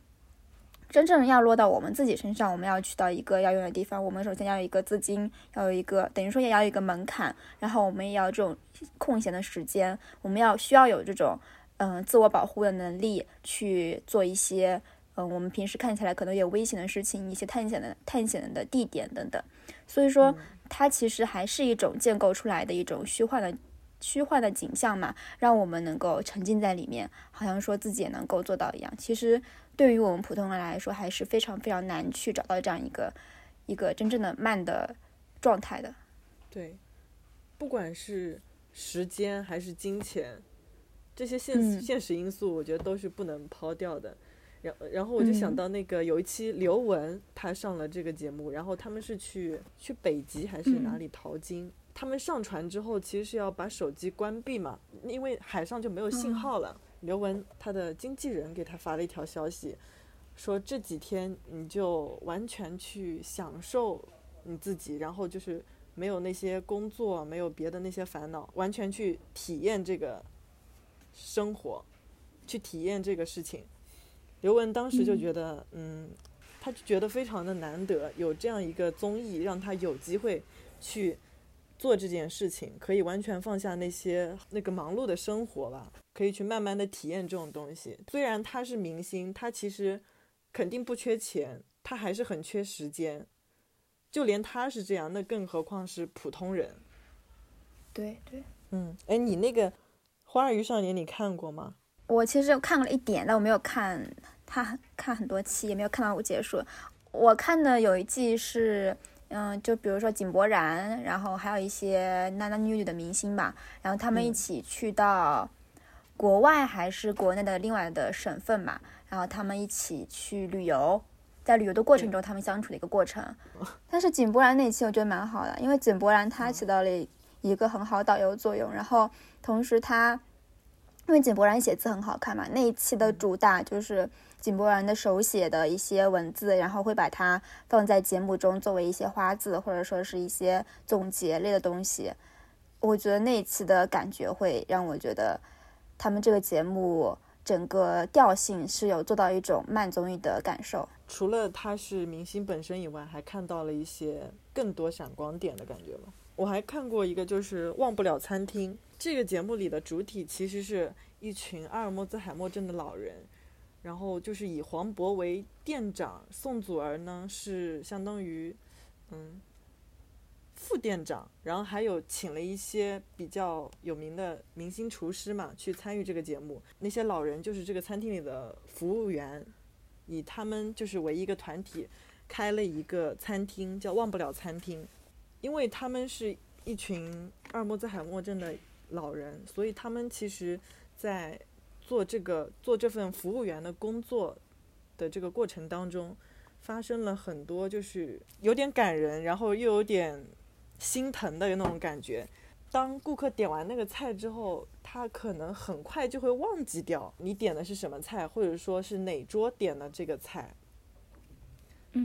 真正要落到我们自己身上，我们要去到一个要用的地方。我们首先要有一个资金，要有一个等于说也要有一个门槛，然后我们也要这种空闲的时间，我们要需要有这种嗯自我保护的能力去做一些嗯我们平时看起来可能有危险的事情，一些探险的探险的地点等等。所以说，它其实还是一种建构出来的一种虚幻的虚幻的景象嘛，让我们能够沉浸在里面，好像说自己也能够做到一样。其实。对于我们普通人来说，还是非常非常难去找到这样一个一个真正的慢的状态的。对，不管是时间还是金钱，这些现现实因素，我觉得都是不能抛掉的。然然后我就想到那个有一期刘雯她上了这个节目，然后他们是去去北极还是哪里淘金？他们上船之后，其实是要把手机关闭嘛，因为海上就没有信号了。刘雯她的经纪人给她发了一条消息，说这几天你就完全去享受你自己，然后就是没有那些工作，没有别的那些烦恼，完全去体验这个生活，去体验这个事情。刘雯当时就觉得，嗯，她就觉得非常的难得，有这样一个综艺，让她有机会去做这件事情，可以完全放下那些那个忙碌的生活吧。可以去慢慢的体验这种东西。虽然他是明星，他其实肯定不缺钱，他还是很缺时间。就连他是这样，那更何况是普通人。对对，嗯，哎，你那个《花儿与少年》你看过吗？我其实看过一点，但我没有看他看很多期，也没有看到我结束。我看的有一季是，嗯，就比如说井柏然，然后还有一些男男女女的明星吧，然后他们一起去到。国外还是国内的另外的省份嘛，然后他们一起去旅游，在旅游的过程中，他们相处的一个过程。<laughs> 但是井柏然那期我觉得蛮好的，因为井柏然他起到了一个很好导游作用，然后同时他，因为井柏然写字很好看嘛，那一期的主打就是井柏然的手写的一些文字，然后会把它放在节目中作为一些花字或者说是一些总结类的东西。我觉得那一期的感觉会让我觉得。他们这个节目整个调性是有做到一种慢综艺的感受。除了他是明星本身以外，还看到了一些更多闪光点的感觉吗？我还看过一个，就是《忘不了餐厅》，这个节目里的主体其实是一群阿尔莫兹海默症的老人，然后就是以黄渤为店长，宋祖儿呢是相当于嗯副店长，然后还有请了一些比较有名的明星厨师嘛去参与这个节目。那些老人就是这个餐厅里的服务员，以他们就是为一个团体开了一个餐厅，叫忘不了餐厅，因为他们是一群阿尔莫兹海默症的老人，所以他们其实，在做这个做这份服务员的工作的这个过程当中，发生了很多就是有点感人，然后又有点心疼的那种感觉。当顾客点完那个菜之后，他可能很快就会忘记掉你点的是什么菜，或者说是哪桌点的这个菜。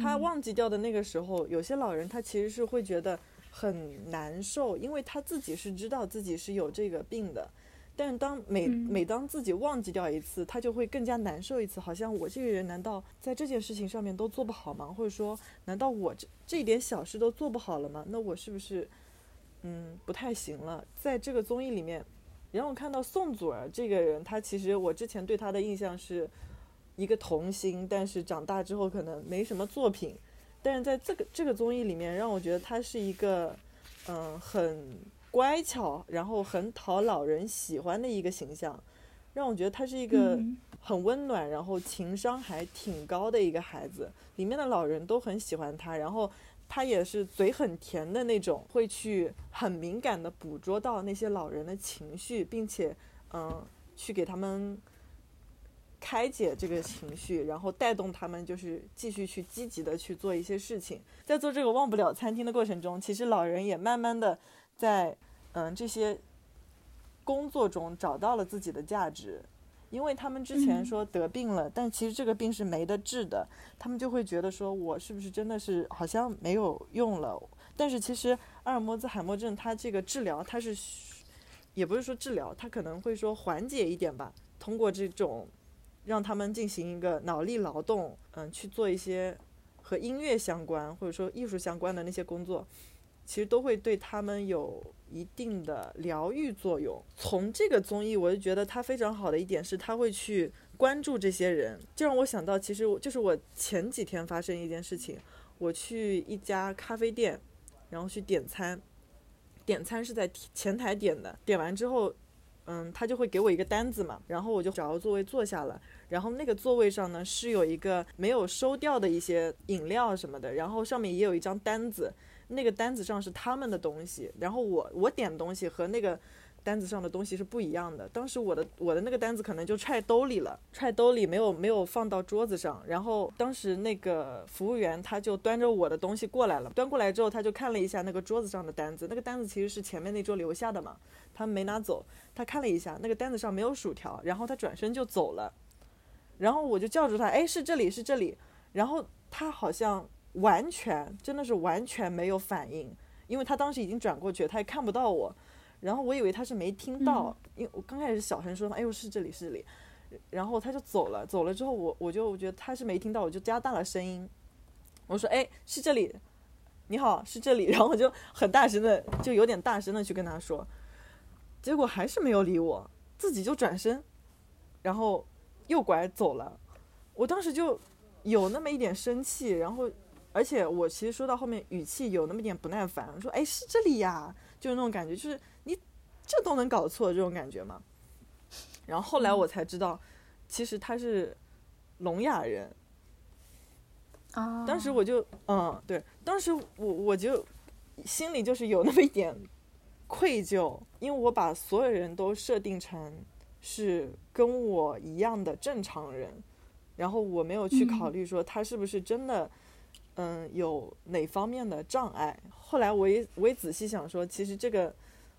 他忘记掉的那个时候，有些老人他其实是会觉得很难受，因为他自己是知道自己是有这个病的，但是当每每当自己忘记掉一次，他就会更加难受一次。好像我这个人难道在这件事情上面都做不好吗？或者说，难道我这这一点小事都做不好了吗？那我是不是嗯不太行了？在这个综艺里面，让我看到宋祖儿这个人，他其实我之前对他的印象是。一个童星，但是长大之后可能没什么作品，但是在这个这个综艺里面，让我觉得他是一个，嗯，很乖巧，然后很讨老人喜欢的一个形象，让我觉得他是一个很温暖，然后情商还挺高的一个孩子。里面的老人都很喜欢他，然后他也是嘴很甜的那种，会去很敏感的捕捉到那些老人的情绪，并且，嗯，去给他们。开解这个情绪，然后带动他们就是继续去积极的去做一些事情。在做这个忘不了餐厅的过程中，其实老人也慢慢的在嗯这些工作中找到了自己的价值，因为他们之前说得病了，但其实这个病是没得治的，他们就会觉得说我是不是真的是好像没有用了？但是其实阿尔莫兹海默症它这个治疗它是也不是说治疗，它可能会说缓解一点吧，通过这种。让他们进行一个脑力劳动，嗯，去做一些和音乐相关或者说艺术相关的那些工作，其实都会对他们有一定的疗愈作用。从这个综艺，我就觉得它非常好的一点是，他会去关注这些人，就让我想到，其实就是我前几天发生一件事情，我去一家咖啡店，然后去点餐，点餐是在前台点的，点完之后。嗯，他就会给我一个单子嘛，然后我就找个座位坐下了。然后那个座位上呢是有一个没有收掉的一些饮料什么的，然后上面也有一张单子，那个单子上是他们的东西。然后我我点东西和那个。单子上的东西是不一样的。当时我的我的那个单子可能就揣兜里了，揣兜里没有没有放到桌子上。然后当时那个服务员他就端着我的东西过来了，端过来之后他就看了一下那个桌子上的单子，那个单子其实是前面那桌留下的嘛，他没拿走。他看了一下那个单子上没有薯条，然后他转身就走了。然后我就叫住他，哎，是这里是这里。然后他好像完全真的是完全没有反应，因为他当时已经转过去，他也看不到我。然后我以为他是没听到，因为我刚开始小声说嘛，哎呦是这里是这里，然后他就走了，走了之后我我就我觉得他是没听到，我就加大了声音，我说哎是这里，你好是这里，<laughs> 然后我就很大声的就有点大声的去跟他说，结果还是没有理我，自己就转身，然后右拐走了，我当时就有那么一点生气，然后而且我其实说到后面语气有那么点不耐烦，说哎是这里呀，就是那种感觉就是。这都能搞错这种感觉吗？然后后来我才知道，其实他是聋哑人。啊！当时我就，嗯，对，当时我我就心里就是有那么一点愧疚，因为我把所有人都设定成是跟我一样的正常人，然后我没有去考虑说他是不是真的，嗯，有哪方面的障碍。后来我也我也仔细想说，其实这个。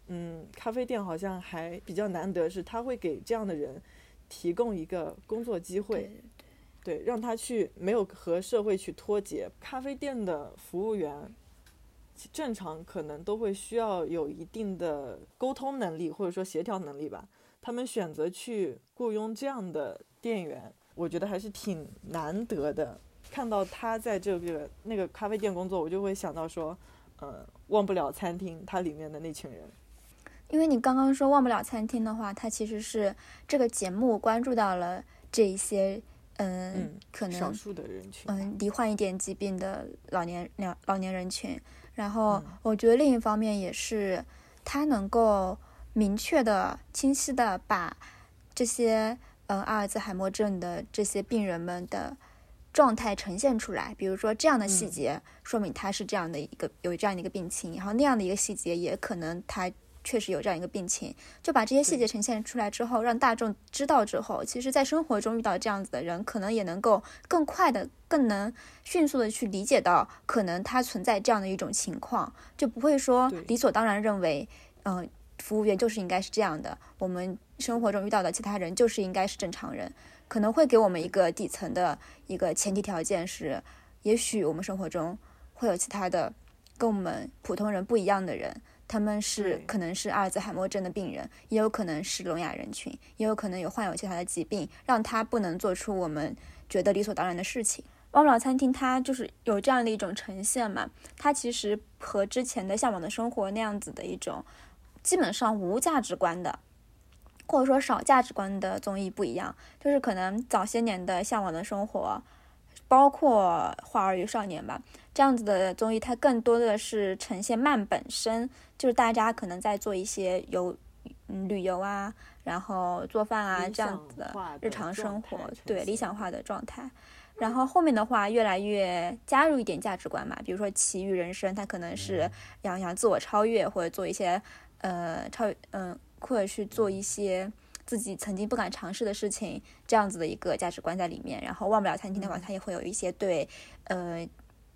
嗯，咖啡店好像还比较难得，是他会给这样的人提供一个工作机会，对，让他去没有和社会去脱节。咖啡店的服务员正常可能都会需要有一定的沟通能力或者说协调能力吧。他们选择去雇佣这样的店员，我觉得还是挺难得的。看到他在这个那个咖啡店工作，我就会想到说，呃，忘不了餐厅它里面的那群人。因为你刚刚说忘不了餐厅的话，它其实是这个节目关注到了这一些，嗯，嗯，可能少数的人群，嗯，罹患一点疾病的老年老老年人群。然后嗯我觉得另一方面也是，它能够明确的、清晰的把这些嗯阿尔兹海默症的这些病人们的状态呈现出来。比如说这样的细嗯节，说明他是这样的一个有这样的一个病情，然后那样的一个细节也可能他。确实有这样一个病情，就把这些细节呈现出来之后，让大众知道之后，其实，在生活中遇到这样子的人，可能也能够更快的、更能迅速的去理解到，可能他存在这样的一种情况，就不会说理所当然认为，嗯、服务员就是应该是这样的，我们生活中遇到的其他人就是应该是正常人，可能会给我们一个底层的一个前提条件是，也许我们生活中会有其他的跟我们普通人不一样的人。他们是可能是阿尔兹海默症的病人，也有可能是聋哑人群，也有可能有患有其他的疾病，让他不能做出我们觉得理所当然的事情。忘不了餐厅它就是有这样的一种呈现嘛，它其实和之前的《向往的生活》那样子的一种基本上无价值观的，或者说少价值观的综艺不一样，就是可能早些年的《向往的生活》，包括《花儿与少年》吧，这样子的综艺，它更多的是呈现慢本身，就是大家可能在做一些游嗯旅游啊，然后做饭啊这样子的日常生活，对理想化的状态。然后后面的话，越来越加入一点价值观嘛，比如说奇遇人生，它可能是要想自我超越，或者做一些呃超嗯、或者去做一些自己曾经不敢尝试的事情，这样子的一个价值观在里面。然后忘不了餐厅的话，它也会有一些对呃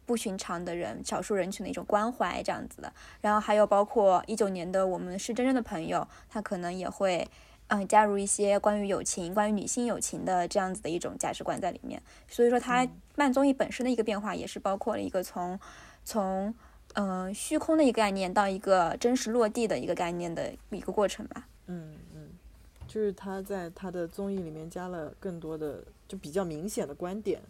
不寻常的人、少数人群的一种关怀这样子的。然后还有包括一九年的我们是真正的朋友，他可能也会。嗯，加入一些关于友情、关于女性友情的这样子的一种价值观在里面，所以说它慢综艺本身的一个变化，也是包括了一个从从嗯、呃虚空的一个概念到一个真实落地的一个概念的一个过程吧。嗯嗯，就是他在他的综艺里面加了更多的就比较明显的观点，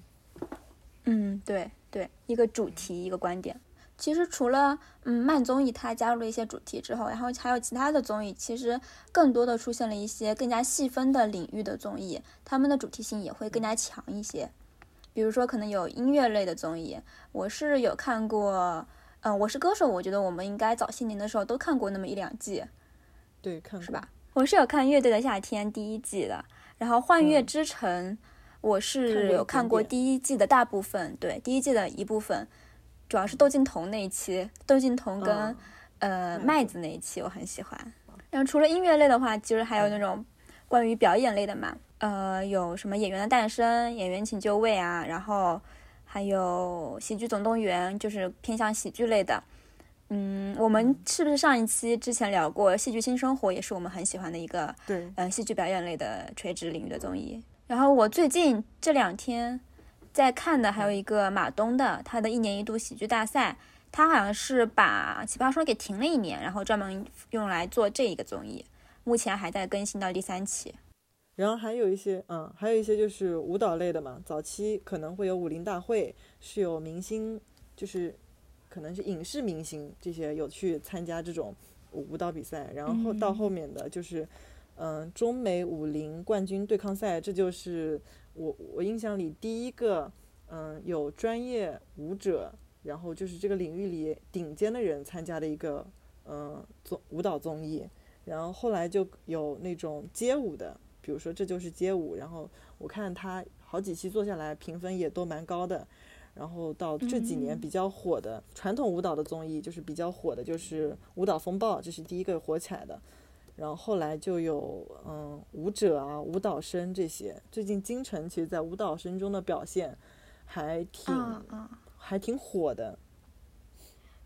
嗯，对对，一个主题，一个观点。其实除了嗯慢综艺它加入了一些主题之后，然后还有其他的综艺，其实更多的出现了一些更加细分的领域的综艺，他们的主题性也会更加强一些。比如说可能有音乐类的综艺，我是有看过，嗯、我是歌手，我觉得我们应该早些年的时候都看过那么一两季，对，看是吧？我是有看《乐队的夏天》第一季的，然后《幻乐嗯之城》我是有看过第一季的大部分，对，第一季的一部分，主要是窦靖童那一期，窦靖童跟、嗯呃麦麦子那一期我很喜欢。然后除了音乐类的话，其实还有那种关于表演类的嘛，呃，有什么《演员的诞生》《演员请就位》啊，然后还有《喜剧总动员》，就是偏向喜剧类的。嗯，我们是不是上一期之前聊过《戏剧新生活》，也是我们很喜欢的一个对，呃戏剧表演类的垂直领域的综艺。然后我最近这两天在看的还有一个马东的他的一年一度喜剧大赛，他好像是把《奇葩说》给停了一年，然后专门用来做这一个综艺，目前还在更新到第三期。然后还有一些，嗯，还有一些就是舞蹈类的嘛。早期可能会有武林大会，是有明星，就是可能是影视明星这些有去参加这种舞舞蹈比赛。然后到后面的就是，嗯，中美武林冠军对抗赛，这就是我我印象里第一个，嗯，有专业舞者，然后就是这个领域里顶尖的人参加的一个，嗯，综舞蹈综艺。然后后来就有那种街舞的，比如说这就是街舞，然后我看他好几期做下来，评分也都蛮高的。然后到这几年比较火的传统舞蹈的综艺，就是比较火的，就是《舞蹈风暴》，这是第一个火起来的。然后后来就有嗯舞者啊、舞蹈生这些。最近金晨其实在舞蹈生中的表现还挺、啊啊。还挺火的。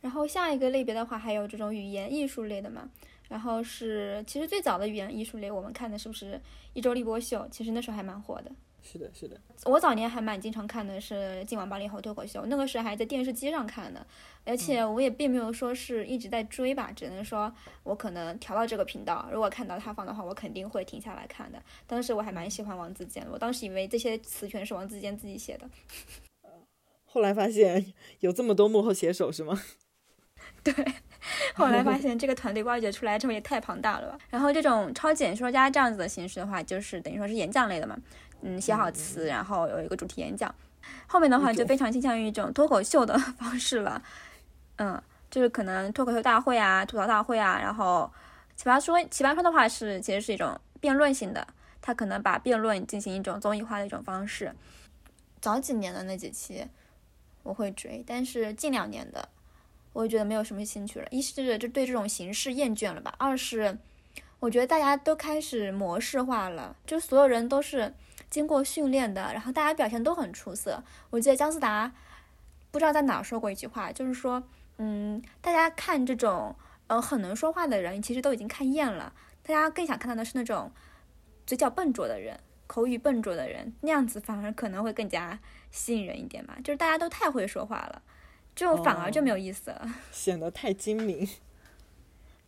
然后下一个类别的话，还有这种语言艺术类的嘛。然后是，其实最早的语言艺术类，我们看的是不是一周立波秀？其实那时候还蛮火的。是的，是的，我早年还蛮经常看的是《今晚八零后脱口秀》，那个时候还在电视机上看的，而且我也并没有说是一直在追吧，只能说我可能调到这个频道，如果看到他放的话，我肯定会停下来看的。当时我还蛮喜欢王自健的，我当时以为这些词全是王自健自己写的。<laughs> 后来发现有这么多幕后写手是吗？<laughs> 对，后来发现这个团队挖掘出来之后也太庞大了吧。然后这种超级演说家这样子的形式的话，就是等于说是演讲类的嘛，嗯，写好词，然后有一个主题演讲。后面的话就非常倾向于一种脱口秀的 <laughs> 方式了，嗯，就是可能脱口秀大会啊、吐槽大会啊，然后奇葩说，奇葩说的话是其实是一种辩论性的，他可能把辩论进行一种综艺化的一种方式。早几年的那几期我会追，但是近两年的我觉得没有什么兴趣了。一是就对这种形式厌倦了吧，二是我觉得大家都开始模式化了，就所有人都是。经过训练的，然后大家表现都很出色。我记得姜思达不知道在哪说过一句话，就是说，嗯，大家看这种呃很能说话的人，其实都已经看厌了。大家更想看到的是那种嘴角笨拙的人，口语笨拙的人，那样子反而可能会更加吸引人一点吧。就是大家都太会说话了，就反而就没有意思了，显得太精明。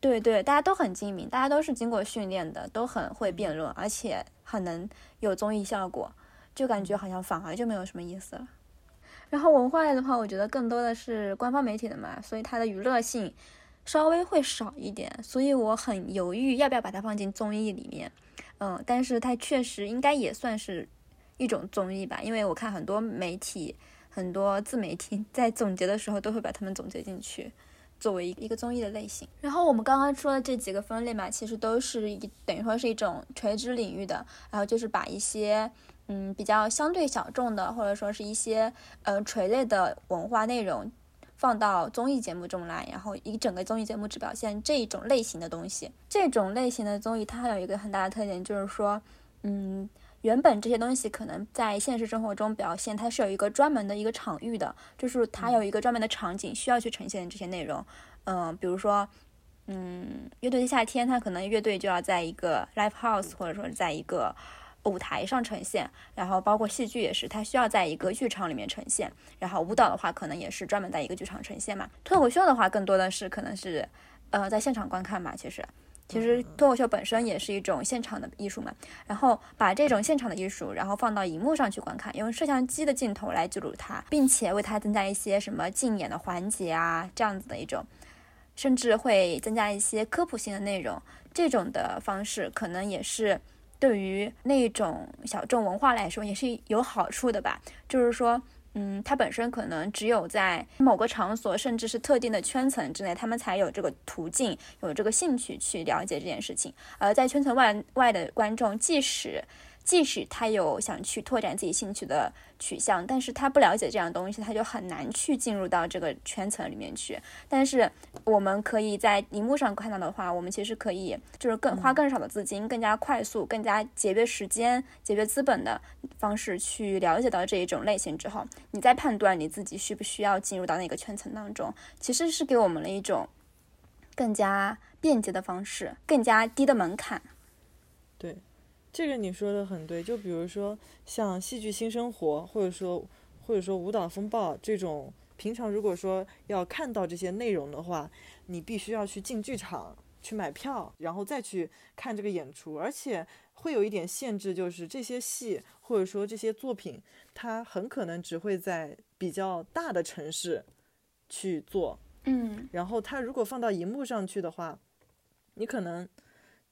对对，大家都很精明，大家都是经过训练的，都很会辩论，而且很能有综艺效果，就感觉好像反而就没有什么意思了。然后文化类的话，我觉得更多的是官方媒体的嘛，所以它的娱乐性稍微会少一点，所以我很犹豫要不要把它放进综艺里面。嗯，但是它确实应该也算是一种综艺吧，因为我看很多媒体、很多自媒体在总结的时候都会把它们总结进去。作为一个一个综艺的类型，然后我们刚刚说的这几个分类嘛，其实都是一等于说是一种垂直领域的，然后就是把一些嗯比较相对小众的，或者说是一些呃垂类的文化内容放到综艺节目中来，然后一整个综艺节目只表现这一种类型的东西。这种类型的综艺它有一个很大的特点，就是说嗯。原本这些东西可能在现实生活中表现，它是有一个专门的一个场域的，就是它有一个专门的场景需要去呈现这些内容。嗯，比如说，嗯，乐队的夏天，它可能乐队就要在一个 live house 或者说在一个舞台上呈现，然后包括戏剧也是，它需要在一个剧场里面呈现。然后舞蹈的话，可能也是专门在一个剧场呈现嘛。脱口秀的话，更多的是可能是，呃，在现场观看嘛，其实。其实脱口秀本身也是一种现场的艺术嘛，然后把这种现场的艺术，然后放到荧幕上去观看，用摄像机的镜头来记录它，并且为它增加一些什么竞演的环节啊，这样子的一种，甚至会增加一些科普性的内容，这种的方式可能也是对于那种小众文化来说也是有好处的吧，就是说。嗯，它本身可能只有在某个场所，甚至是特定的圈层之内，他们才有这个途径，有这个兴趣去了解这件事情。而在圈层外外的观众，即使即使他有想去拓展自己兴趣的取向，但是他不了解这样东西，他就很难去进入到这个圈层里面去。但是我们可以在荧幕上看到的话，我们其实可以就是更花更少的资金，更加快速、更加节约时间、节约资本的方式去了解到这一种类型之后，你再判断你自己需不需要进入到那个圈层当中，其实是给我们了一种更加便捷的方式，更加低的门槛。对。这个你说的很对，就比如说像戏剧新生活，或者说或者说舞蹈风暴这种，平常如果说要看到这些内容的话，你必须要去进剧场去买票，然后再去看这个演出，而且会有一点限制，就是这些戏或者说这些作品，它很可能只会在比较大的城市去做，嗯，然后它如果放到荧幕上去的话，你可能。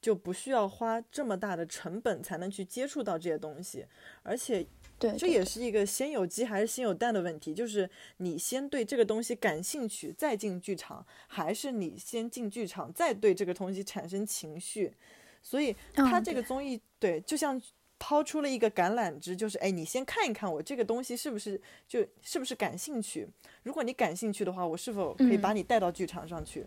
就不需要花这么大的成本才能去接触到这些东西，而且，对，这也是一个先有鸡还是先有蛋的问题。就是你先对这个东西感兴趣再进剧场，还是你先进剧场再对这个东西产生情绪？所以，他这个综艺对，就像抛出了一个橄榄枝，就是哎，你先看一看我这个东西是不是就是不是感兴趣？如果你感兴趣的话，我是否可以把你带到剧场上去？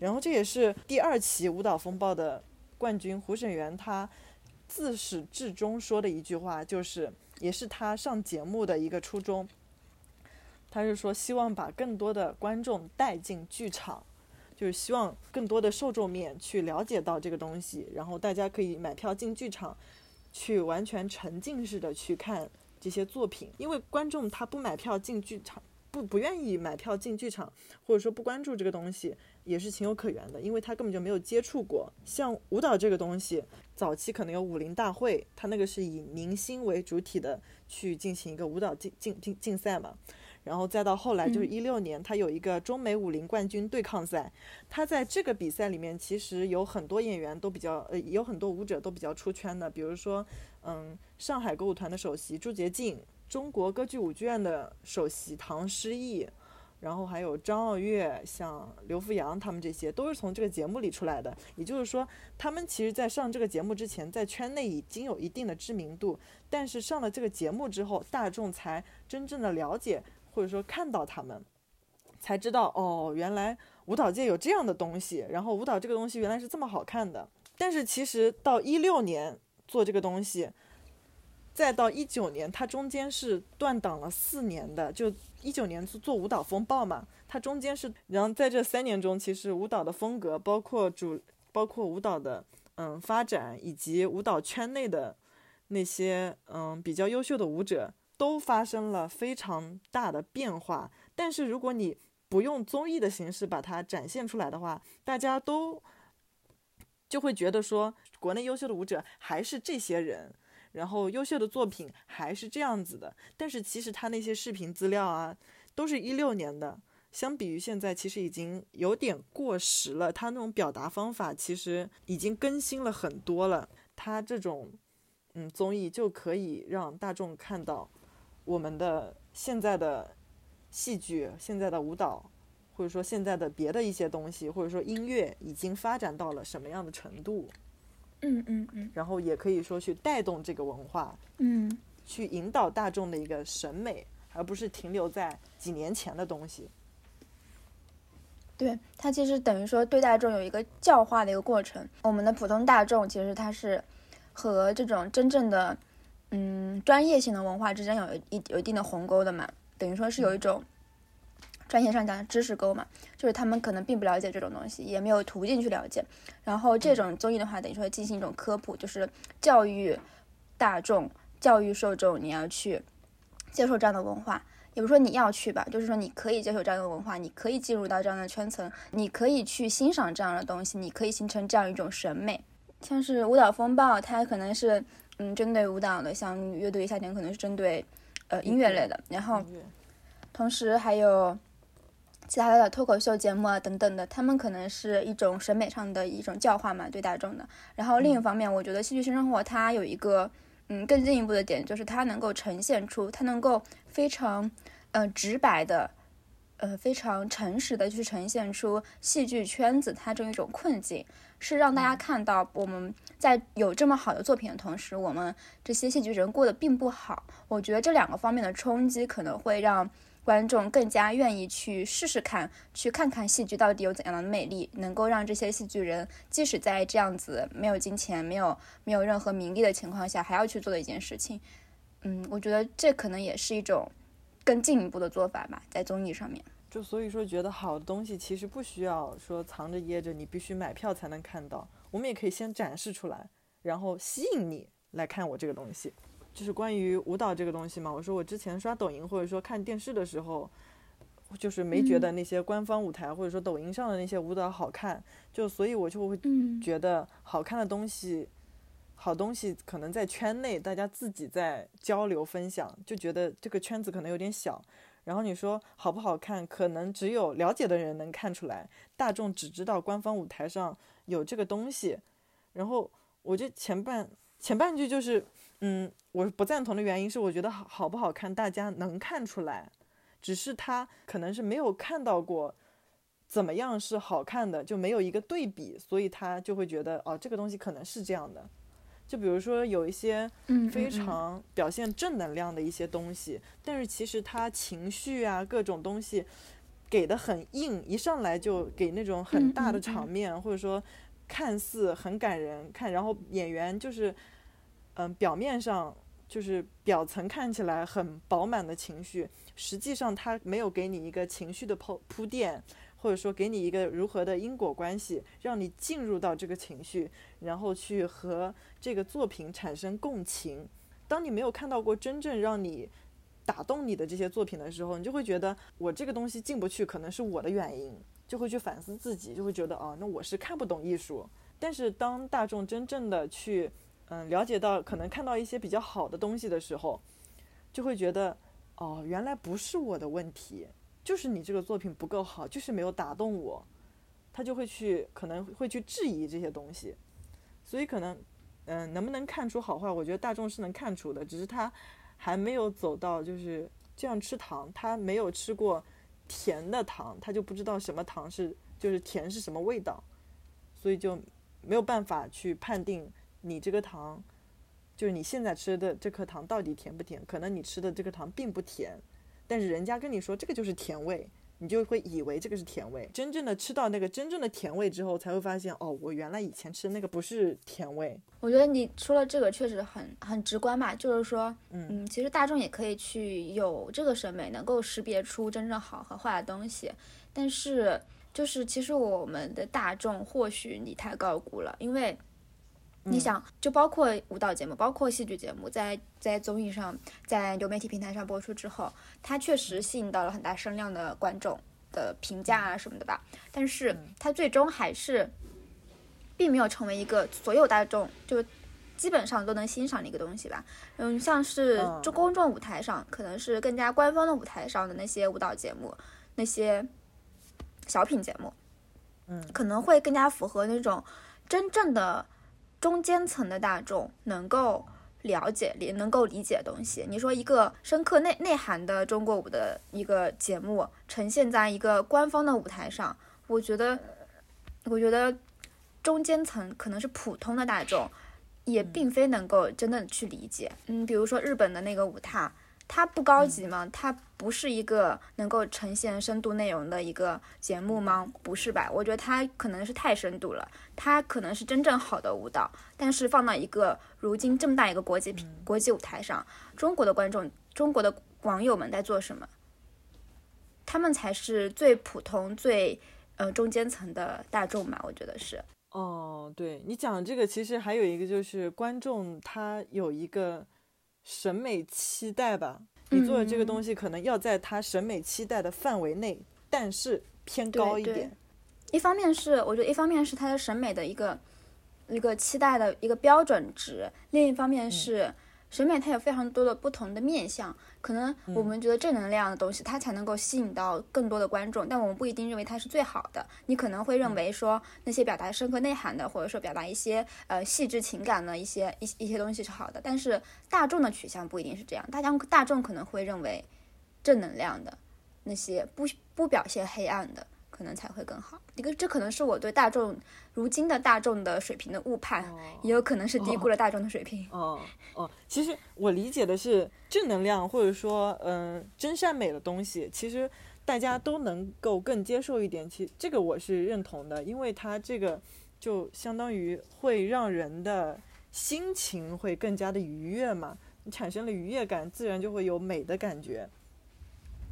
然后这也是第二期舞蹈风暴的。冠军胡沈源他自始至终说的一句话，就是也是他上节目的一个初衷。他是说希望把更多的观众带进剧场，就是希望更多的受众面去了解到这个东西，然后大家可以买票进剧场，去完全沉浸式的去看这些作品。因为观众他不买票进剧场，不不愿意买票进剧场，或者说不关注这个东西。也是情有可原的，因为他根本就没有接触过。像舞蹈这个东西，早期可能有武林大会，他那个是以明星为主体的去进行一个舞蹈竞竞竞竞赛嘛。然后再到后来就是一六年，他有一个中美武林冠军对抗赛，他在这个比赛里面其实有很多演员都比较呃，有很多舞者都比较出圈的，比如说嗯，上海歌舞团的首席朱洁静，中国歌剧舞剧院的首席唐诗逸。然后还有张傲月、像刘福阳他们这些，都是从这个节目里出来的。也就是说，他们其实，在上这个节目之前，在圈内已经有一定的知名度。但是上了这个节目之后，大众才真正的了解，或者说看到他们，才知道哦，原来舞蹈界有这样的东西。然后舞蹈这个东西原来是这么好看的。但是其实到一六年做这个东西。再到一九年，它中间是断档了四年的。就一九年做做舞蹈风暴嘛，它中间是，然后在这三年中，其实舞蹈的风格，包括主，包括舞蹈的嗯发展，以及舞蹈圈内的那些嗯比较优秀的舞者，都发生了非常大的变化。但是如果你不用综艺的形式把它展现出来的话，大家都就会觉得说，国内优秀的舞者还是这些人。然后优秀的作品还是这样子的，但是其实他那些视频资料啊，都是一六年的，相比于现在其实已经有点过时了。他那种表达方法其实已经更新了很多了。他这种，嗯，综艺就可以让大众看到我们的现在的戏剧、现在的舞蹈，或者说现在的别的一些东西，或者说音乐已经发展到了什么样的程度。嗯嗯嗯，然后也可以说去带动这个文化，嗯，去引导大众的一个审美，而不是停留在几年前的东西。对，它其实等于说对大众有一个教化的一个过程。我们的普通大众其实它是和这种真正的嗯专业性的文化之间有一有一定的鸿沟的嘛，等于说是有一种。专业上讲的知识沟嘛，就是他们可能并不了解这种东西，也没有途径去了解。然后这种综艺的话，等于说进行一种科普，就是教育大众、教育受众，你要去接受这样的文化，也不是说你要去吧，就是说你可以接受这样的文化，你可以进入到这样的圈层，你可以去欣赏这样的东西，你可以形成这样一种审美。像是舞蹈风暴，它可能是嗯针对舞蹈的，像乐队夏天可能是针对呃音乐类的，然后同时还有。其他的脱口秀节目啊等等的，他们可能是一种审美上的一种教化嘛，对大众的。然后另一方面，我觉得戏剧新生活它有一个嗯更进一步的点，就是它能够呈现出，它能够非常呃直白的，呃非常诚实的去呈现出戏剧圈子它这样一种困境，是让大家看到我们在有这么好的作品的同时，我们这些戏剧人过得并不好。我觉得这两个方面的冲击可能会让。观众更加愿意去试试看，去看看戏剧到底有怎样的魅力，能够让这些戏剧人即使在这样子没有金钱、没有没有任何名利的情况下，还要去做的一件事情。嗯，我觉得这可能也是一种更进一步的做法吧，在综艺上面。就所以说，觉得好的东西其实不需要说藏着掖着，你必须买票才能看到。我们也可以先展示出来，然后吸引你来看我这个东西。就是关于舞蹈这个东西嘛，我说我之前刷抖音或者说看电视的时候，就是没觉得那些官方舞台或者说抖音上的那些舞蹈好看，就所以我就会觉得好看的东西，好东西可能在圈内大家自己在交流分享，就觉得这个圈子可能有点小。然后你说好不好看，可能只有了解的人能看出来，大众只知道官方舞台上有这个东西。然后我就前半前半句就是。嗯，我不赞同的原因是，我觉得好好不好看，大家能看出来，只是他可能是没有看到过怎么样是好看的，就没有一个对比，所以他就会觉得哦，这个东西可能是这样的。就比如说有一些非常表现正能量的一些东西，但是其实他情绪啊各种东西给的很硬，一上来就给那种很大的场面，或者说看似很感人看，然后演员就是。嗯，表面上就是表层看起来很饱满的情绪，实际上它没有给你一个情绪的铺铺垫，或者说给你一个如何的因果关系，让你进入到这个情绪，然后去和这个作品产生共情。当你没有看到过真正让你打动你的这些作品的时候，你就会觉得我这个东西进不去，可能是我的原因，就会去反思自己，就会觉得哦，那我是看不懂艺术。但是当大众真正的去嗯，了解到可能看到一些比较好的东西的时候，就会觉得哦，原来不是我的问题，就是你这个作品不够好，就是没有打动我，他就会去可能会去质疑这些东西，所以可能，嗯，能不能看出好坏，我觉得大众是能看出的，只是他还没有走到就是这样吃糖，他没有吃过甜的糖，他就不知道什么糖是就是甜是什么味道，所以就没有办法去判定你这个糖。就是你现在吃的这颗糖到底甜不甜？可能你吃的这个糖并不甜，但是人家跟你说这个就是甜味，你就会以为这个是甜味。真正的吃到那个真正的甜味之后，才会发现哦，我原来以前吃的那个不是甜味。我觉得你说了这个确实很很直观嘛，就是说，嗯，其实大众也可以去有这个审美，能够识别出真正好和坏的东西。但是就是其实我们的大众或许你太高估了，因为。你想，就包括舞蹈节目，包括戏剧节目，在在综艺上，在流媒体平台上播出之后，它确实吸引到了很大声量的观众的评价啊什么的吧。但是它最终还是，并没有成为一个所有大众就基本上都能欣赏的一个东西吧。嗯，像是就公众舞台上，可能是更加官方的舞台上的那些舞蹈节目，那些小品节目，嗯，可能会更加符合那种真正的。中间层的大众能够了解、理能够理解的东西。你说一个深刻内内涵的中国舞的一个节目呈现在一个官方的舞台上，我觉得，我觉得中间层可能是普通的大众，也并非能够真的去理解。嗯，比如说日本的那个舞踏。它不高级吗？它不是一个能够呈现深度内容的一个节目吗？不是吧？我觉得它可能是太深度了。它可能是真正好的舞蹈，但是放到一个如今这么大一个国际国际舞台上，中国的观众、中国的网友们在做什么？他们才是最普通、最呃中间层的大众嘛？我觉得是。哦，对你讲这个，其实还有一个就是观众他有一个。审美期待吧，你做的这个东西可能要在他审美期待的范围内，但是偏高一点。一方面是我觉得，一方面是他的审美的一个一个期待的一个标准值，另一方面是。审美它有非常多的不同的面向，可能我们觉得正能量的东西，它才能够吸引到更多的观众，但我们不一定认为它是最好的。你可能会认为说那些表达深刻内涵的，或者说表达一些呃细致情感的一些一一些东西是好的，但是大众的取向不一定是这样，大家大众可能会认为正能量的那些不不表现黑暗的。可能才会更好。一个，这可能是我对大众如今的大众的水平的误判，也有可能是低估了大众的水平。哦哦，其实我理解的是正能量，或者说嗯真善美的东西，其实大家都能够更接受一点。其实这个我是认同的，因为它这个就相当于会让人的心情会更加的愉悦嘛。你产生了愉悦感，自然就会有美的感觉。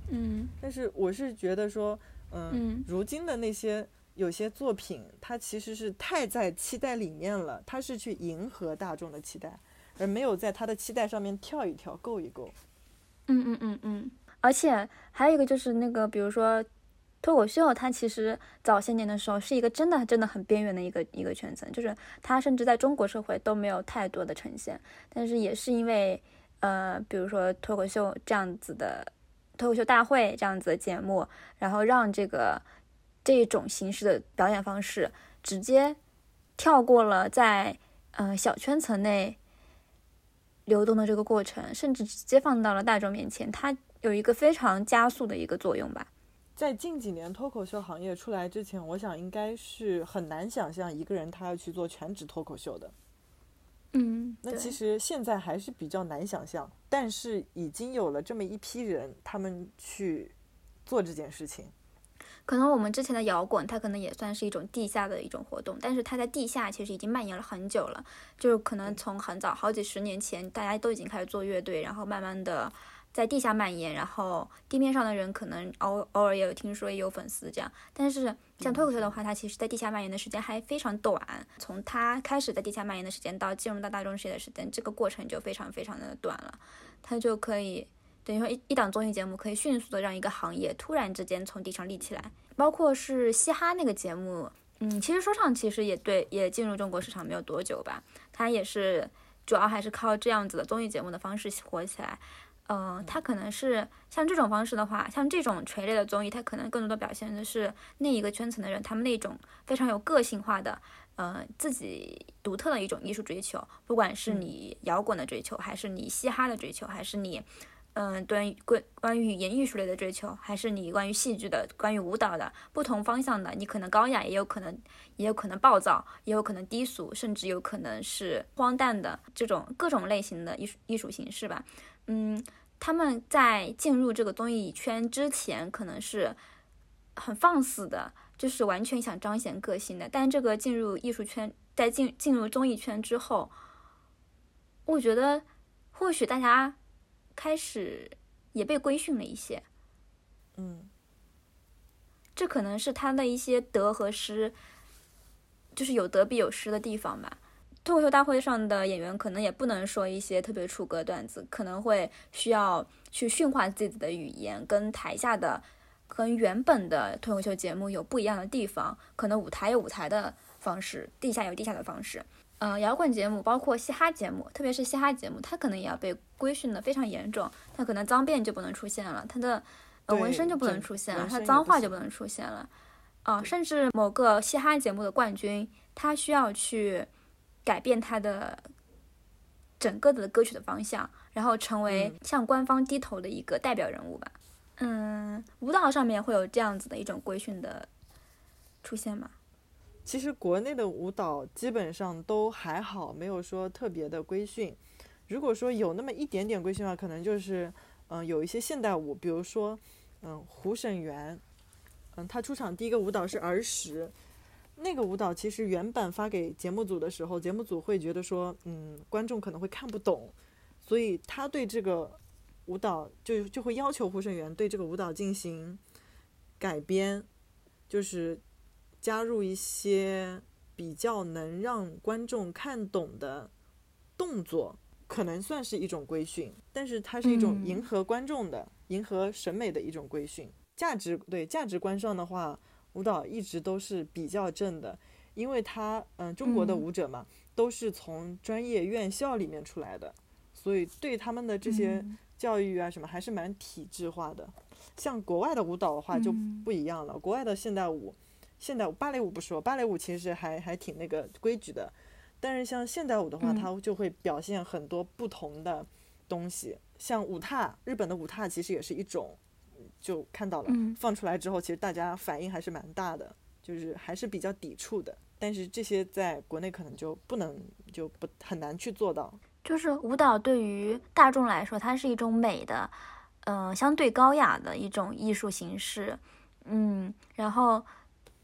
嗯，但是我是觉得说。嗯，如今的那些有些作品，它其实是太在期待里面了，它是去迎合大众的期待，而没有在他的期待上面跳一跳、够一够。嗯嗯嗯嗯。而且还有一个就是那个，比如说脱口秀，它其实早些年的时候是一个真的真的很边缘的一个一个圈层，就是它甚至在中国社会都没有太多的呈现。但是也是因为，呃，比如说脱口秀这样子的。脱口秀大会这样子的节目，然后让这个这种形式的表演方式直接跳过了在嗯小圈层内流动的这个过程，甚至直接放到了大众面前，它有一个非常加速的一个作用吧。在近几年脱口秀行业出来之前，我想应该是很难想象一个人他要去做全职脱口秀的。嗯，那其实现在还是比较难想象，但是已经有了这么一批人，他们去做这件事情。可能我们之前的摇滚，它可能也算是一种地下的一种活动，但是它在地下其实已经蔓延了很久了，就是可能从很早好几十年前，大家都已经开始做乐队，然后慢慢的。在地下蔓延，然后地面上的人可能偶偶尔也有听说也有粉丝这样，但是像脱口秀的话，它其实在地下蔓延的时间还非常短，从它开始在地下蔓延的时间到进入到大众视野的时间，这个过程就非常非常的短了，它就可以等于说一一档综艺节目可以迅速的让一个行业突然之间从地上立起来，包括是嘻哈那个节目，嗯，其实说唱其实也对，也进入中国市场没有多久吧，它也是主要还是靠这样子的综艺节目的方式火起来。嗯，它可能是像这种方式的话，像这种垂类的综艺，它可能更多的表现的是那一个圈层的人，他们那种非常有个性化的，呃，自己独特的一种艺术追求，不管是你摇滚的追求，还是你嘻哈的追求，还是你。嗯，对关关于语言艺术类的追求，还是你关于戏剧的、关于舞蹈的不同方向的，你可能高雅，也有可能，也有可能暴躁，也有可能低俗，甚至有可能是荒诞的这种各种类型的艺术艺术形式吧。嗯，他们在进入这个综艺圈之前，可能是很放肆的，就是完全想彰显个性的。但这个进入艺术圈，在进进入综艺圈之后，我觉得或许大家。开始也被规训了一些，嗯，这可能是他的一些得和失，就是有得必有失的地方吧。脱口秀大会上的演员可能也不能说一些特别出格段子，可能会需要去驯化自己的语言，跟台下的、跟原本的脱口秀节目有不一样的地方。可能舞台有舞台的方式，地下有地下的方式。嗯，摇滚节目包括嘻哈节目，特别是嘻哈节目，它可能也要被规训的非常严重。它可能脏辫就不能出现了，它的呃纹身就不能出现了，它脏话就不能出现了。啊，甚至某个嘻哈节目的冠军，他需要去改变他的整个的歌曲的方向，然后成为向官方低头的一个代表人物吧。嗯，舞蹈上面会有这样子的一种规训的出现吗？其实国内的舞蹈基本上都还好，没有说特别的规训。如果说有那么一点点规训的话，可能就是，嗯，有一些现代舞，比如说，嗯，胡沈源，嗯，他出场第一个舞蹈是儿时，那个舞蹈其实原版发给节目组的时候，节目组会觉得说，嗯，观众可能会看不懂，所以他对这个舞蹈就就会要求胡沈源对这个舞蹈进行改编，就是。加入一些比较能让观众看懂的动作，可能算是一种规训，但是它是一种迎合观众的、迎合审美的一种规训。价值对价值观上的话，舞蹈一直都是比较正的，因为他，嗯，中国的舞者嘛，都是从专业院校里面出来的，所以对他们的这些教育啊什么还是蛮体制化的。像国外的舞蹈的话就不一样了，国外的现代舞。现代芭蕾舞不说，芭蕾舞其实还还挺那个规矩的，但是像现代舞的话，它就会表现很多不同的东西。像舞踏，日本的舞踏其实也是一种，就看到了放出来之后，其实大家反应还是蛮大的，就是还是比较抵触的。但是这些在国内可能就不能，就不很难去做到。就是舞蹈对于大众来说，它是一种美的，嗯，相对高雅的一种艺术形式，嗯，然后。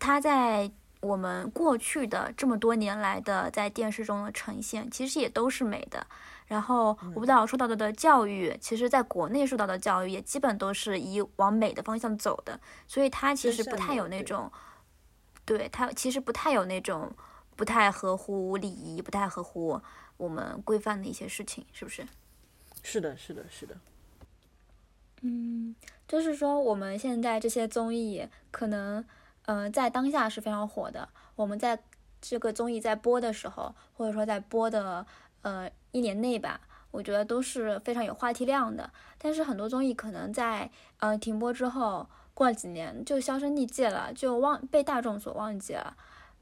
它在我们过去的这么多年来的在电视中的呈现，其实也都是美的。然后舞蹈受到的的教育，其实在国内受到的教育也基本都是以往美的方向走的。所以它其实不太有那种，对它其实不太有那种不太合乎礼仪、不太合乎我们规范的一些事情，是不是？是的，是的，是的。嗯，就是说我们现在这些综艺可能。嗯，在当下是非常火的。我们在这个综艺在播的时候，或者说在播的呃一年内吧，我觉得都是非常有话题量的。但是很多综艺可能在呃停播之后，过了几年就销声匿迹了，就忘被大众所忘记了。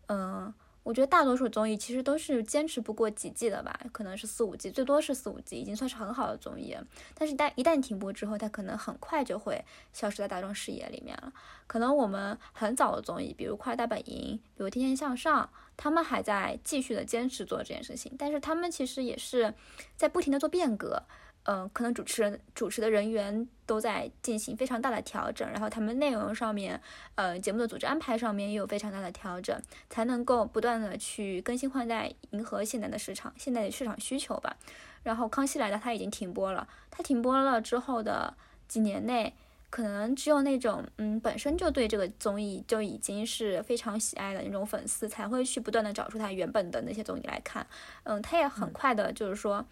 嗯。我觉得大多数综艺其实都是坚持不过几季的吧，可能是四五季，最多是四五季，已经算是很好的综艺。但是，但一旦停播之后，它可能很快就会消失在大众视野里面了。可能我们很早的综艺，比如《快乐大本营》，比如《天天向上》，他们还在继续的坚持做这件事情，但是他们其实也是在不停的做变革。嗯，可能主持人、主持的人员都在进行非常大的调整，然后他们内容上面，呃，节目的组织安排上面也有非常大的调整，才能够不断的去更新换代，迎合现在的市场、现在的市场需求吧。然后康熙来了，它已经停播了，它停播了之后的几年内，可能只有那种嗯本身就对这个综艺就已经是非常喜爱的那种粉丝，才会去不断的找出他原本的那些综艺来看。嗯，他也很快的，就是说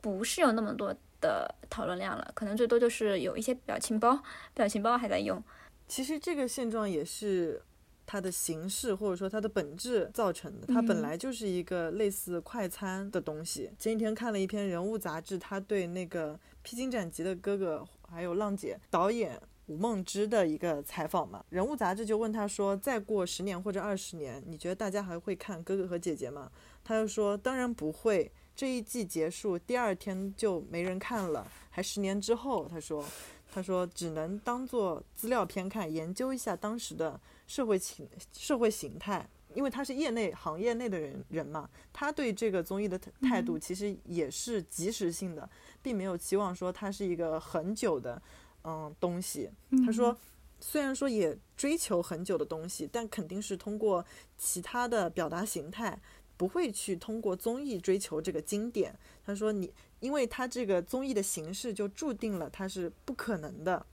不是有那么多。的讨论量了，可能最多就是有一些表情包，表情包还在用。其实这个现状也是它的形式或者说它的本质造成的。它本来就是一个类似快餐的东西。前几天看了一篇人物杂志，他对那个《披荆斩棘的哥哥》还有《浪姐》导演吴梦之的一个采访嘛。人物杂志就问他说：“再过十年或者二十年，你觉得大家还会看哥哥和姐姐吗？”他就说：“当然不会。这一季结束，第二天就没人看了。还十年之后，他说。”他说：“只能当做资料片看，研究一下当时的社会情、社会形态，因为他是业内行业内的人人嘛，他对这个综艺的态度其实也是及时性的，并没有期望说它是一个很久的嗯东西。他说，虽然说也追求很久的东西，但肯定是通过其他的表达形态，不会去通过综艺追求这个经典。他说你。”因为他这个综艺的形式就注定了它是不可能的，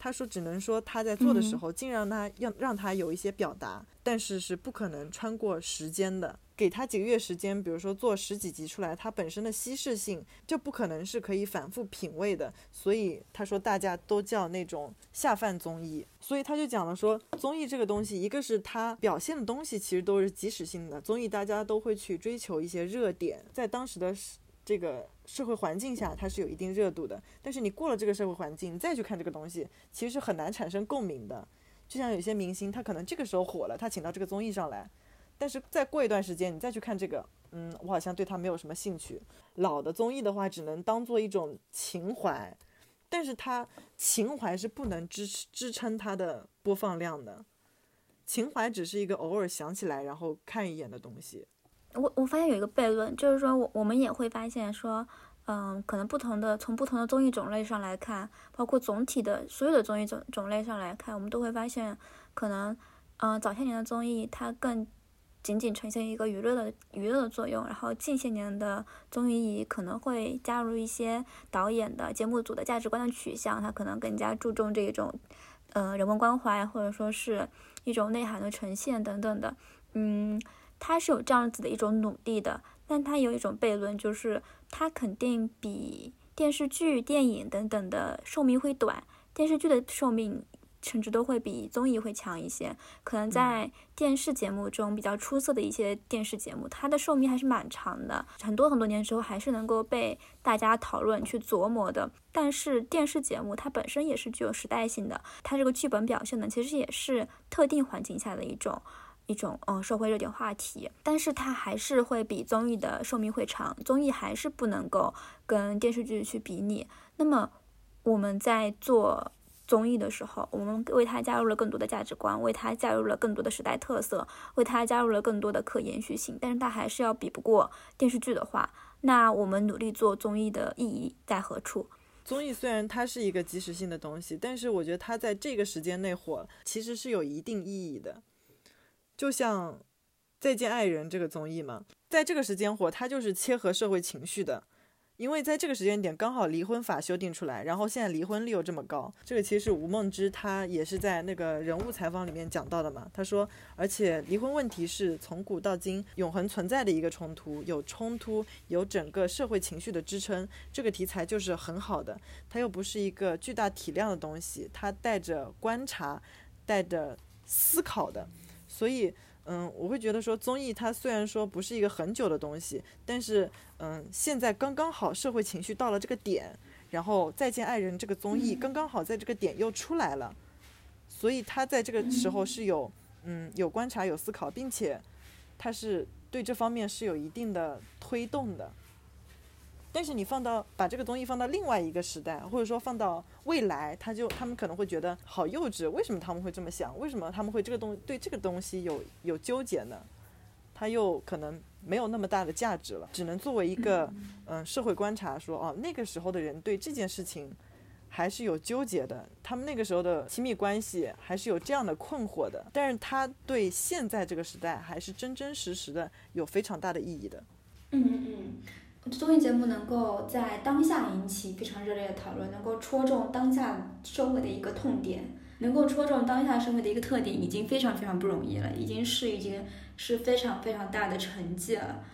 他说只能说他在做的时候尽量他要让他有一些表达，但是是不可能穿过时间的。给他几个月时间，比如说做十几集出来，它本身的稀释性就不可能是可以反复品味的。所以他说大家都叫那种下饭综艺。所以他就讲了说，综艺这个东西，一个是它表现的东西其实都是即时性的，综艺大家都会去追求一些热点，在当时的这个。社会环境下，它是有一定热度的。但是你过了这个社会环境，你再去看这个东西，其实是很难产生共鸣的。就像有些明星，他可能这个时候火了，他请到这个综艺上来，但是再过一段时间，你再去看这个，嗯，我好像对他没有什么兴趣。老的综艺的话，只能当做一种情怀，但是它情怀是不能支持支撑它的播放量的。情怀只是一个偶尔想起来然后看一眼的东西。我我发现有一个悖论，就是说我我们也会发现说，嗯，可能不同的从不同的综艺种类上来看，包括总体的所有的综艺种种类上来看，我们都会发现，可能，嗯，早些年的综艺它更仅仅呈现一个娱乐的娱乐的作用，然后近些年的综艺可能会加入一些导演的节目组的价值观的取向，它可能更加注重这一种，呃，人文关怀或者说是一种内涵的呈现等等的，嗯。它是有这样子的一种努力的，但它有一种悖论，就是它肯定比电视剧、电影等等的寿命会短。电视剧的寿命甚至都会比综艺会强一些。可能在电视节目中比较出色的一些电视节目，它的寿命还是蛮长的，很多很多年之后还是能够被大家讨论去琢磨的。但是电视节目它本身也是具有时代性的，它这个剧本表现呢，其实也是特定环境下的一种。一种嗯社会热点话题，但是它还是会比综艺的寿命会长，综艺还是不能够跟电视剧去比拟。那么我们在做综艺的时候，我们为它加入了更多的价值观，为它加入了更多的时代特色，为它加入了更多的可延续性。但是它还是要比不过电视剧的话，那我们努力做综艺的意义在何处？综艺虽然它是一个即时性的东西，但是我觉得它在这个时间内火，其实是有一定意义的。就像《再见爱人》这个综艺嘛，在这个时间火，它就是切合社会情绪的，因为在这个时间点刚好离婚法修订出来，然后现在离婚率又这么高，这个其实是吴梦之他也是在那个人物采访里面讲到的嘛。他说，而且离婚问题是从古到今永恒存在的一个冲突，有冲突，有整个社会情绪的支撑，这个题材就是很好的。它又不是一个巨大体量的东西，它带着观察，带着思考的。所以，嗯，我会觉得说综艺它虽然说不是一个很久的东西，但是，嗯，现在刚刚好社会情绪到了这个点，然后再见爱人这个综艺刚刚好在这个点又出来了，所以他在这个时候是有，嗯，有观察有思考，并且，他是对这方面是有一定的推动的。但是你放到把这个东西放到另外一个时代，或者说放到未来，他就他们可能会觉得好幼稚。为什么他们会这么想？为什么他们会这个东对这个东西有有纠结呢？他又可能没有那么大的价值了，只能作为一个嗯社会观察说哦，那个时候的人对这件事情还是有纠结的，他们那个时候的亲密关系还是有这样的困惑的。但是他对现在这个时代还是真真实实的有非常大的意义的。嗯嗯嗯。综艺节目能够在当下引起非常热烈的讨论，能够戳中当下社会的一个痛点，能够戳中当下社会的一个特点，已经非常非常不容易了，已经是已经是非常非常大的成绩了。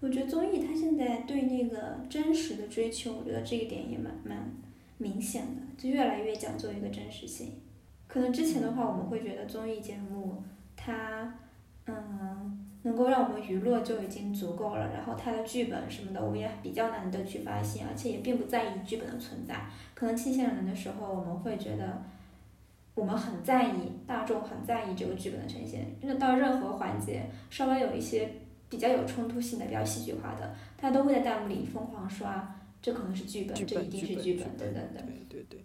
我觉得综艺它现在对那个真实的追求，我觉得这一点也蛮蛮明显的，就越来越讲究一个真实性。可能之前的话，我们会觉得综艺节目它，嗯，能够让我们娱乐就已经足够了。然后它的剧本什么的，我们也比较难得去发现，而且也并不在意剧本的存在。可能新鲜人的时候，我们会觉得，我们很在意大众很在意这个剧本的呈现。真的到任何环节稍微有一些比较有冲突性的、比较戏剧化的，大家都会在弹幕里疯狂刷，这可能是剧本，这一定是剧本，等等的。对对对。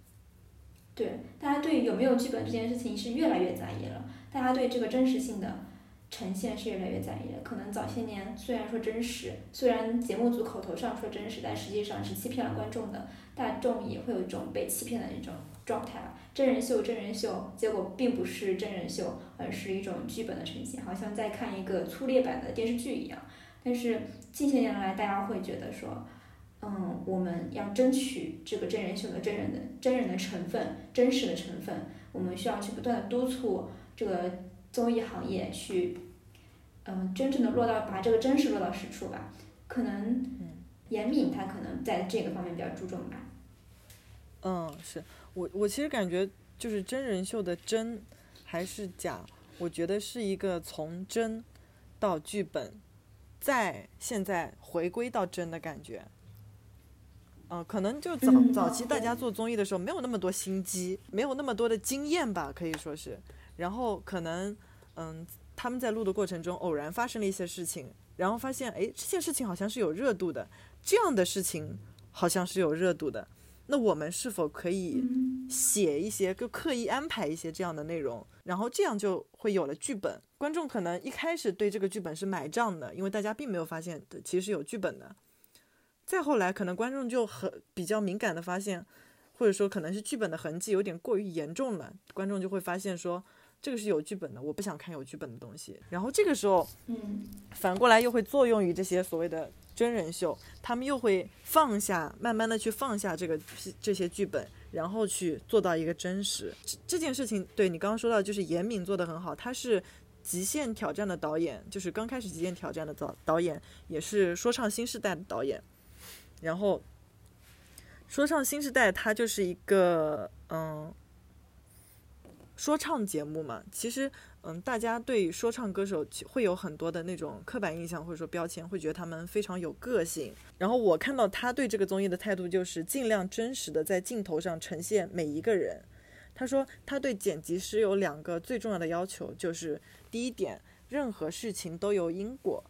对，大家对有没有剧本这件事情是越来越在意了。大家对这个真实性的呈现是越来越在意的。可能早些年虽然说真实，虽然节目组口头上说真实，但实际上是欺骗了观众的。大众也会有一种被欺骗的一种状态吧。真人秀，真人秀，结果并不是真人秀，而是一种剧本的呈现，好像在看一个粗劣版的电视剧一样。但是近些年来，大家会觉得说。嗯，我们要争取这个真人秀的真人的真人的成分，真实的成分。我们需要去不断的督促这个综艺行业去，嗯，真正的落到把这个真实落到实处吧。可能严敏他可能在这个方面比较注重吧。嗯，是我我其实感觉就是真人秀的真还是假，我觉得是一个从真到剧本，再现在回归到真的感觉。嗯，可能就早早期大家做综艺的时候没有那么多心机，没有那么多的经验吧，可以说是。然后可能，嗯，他们在录的过程中偶然发生了一些事情，然后发现，哎，这件事情好像是有热度的，这样的事情好像是有热度的。那我们是否可以写一些，就刻意安排一些这样的内容，然后这样就会有了剧本。观众可能一开始对这个剧本是买账的，因为大家并没有发现其实有剧本的。再后来，可能观众就很比较敏感的发现，或者说可能是剧本的痕迹有点过于严重了，观众就会发现说这个是有剧本的，我不想看有剧本的东西。然后这个时候，嗯，反过来又会作用于这些所谓的真人秀，他们又会放下，慢慢的去放下这个这些剧本，然后去做到一个真实。这件事情，对你刚刚说到，就是严敏做的很好，他是极限挑战的导演，就是刚开始极限挑战的导导演，也是说唱新时代的导演。然后，说唱新时代它就是一个嗯，说唱节目嘛。其实嗯，大家对说唱歌手会有很多的那种刻板印象或者说标签，会觉得他们非常有个性。然后我看到他对这个综艺的态度就是尽量真实的在镜头上呈现每一个人。他说他对剪辑师有两个最重要的要求，就是第一点，任何事情都有因果；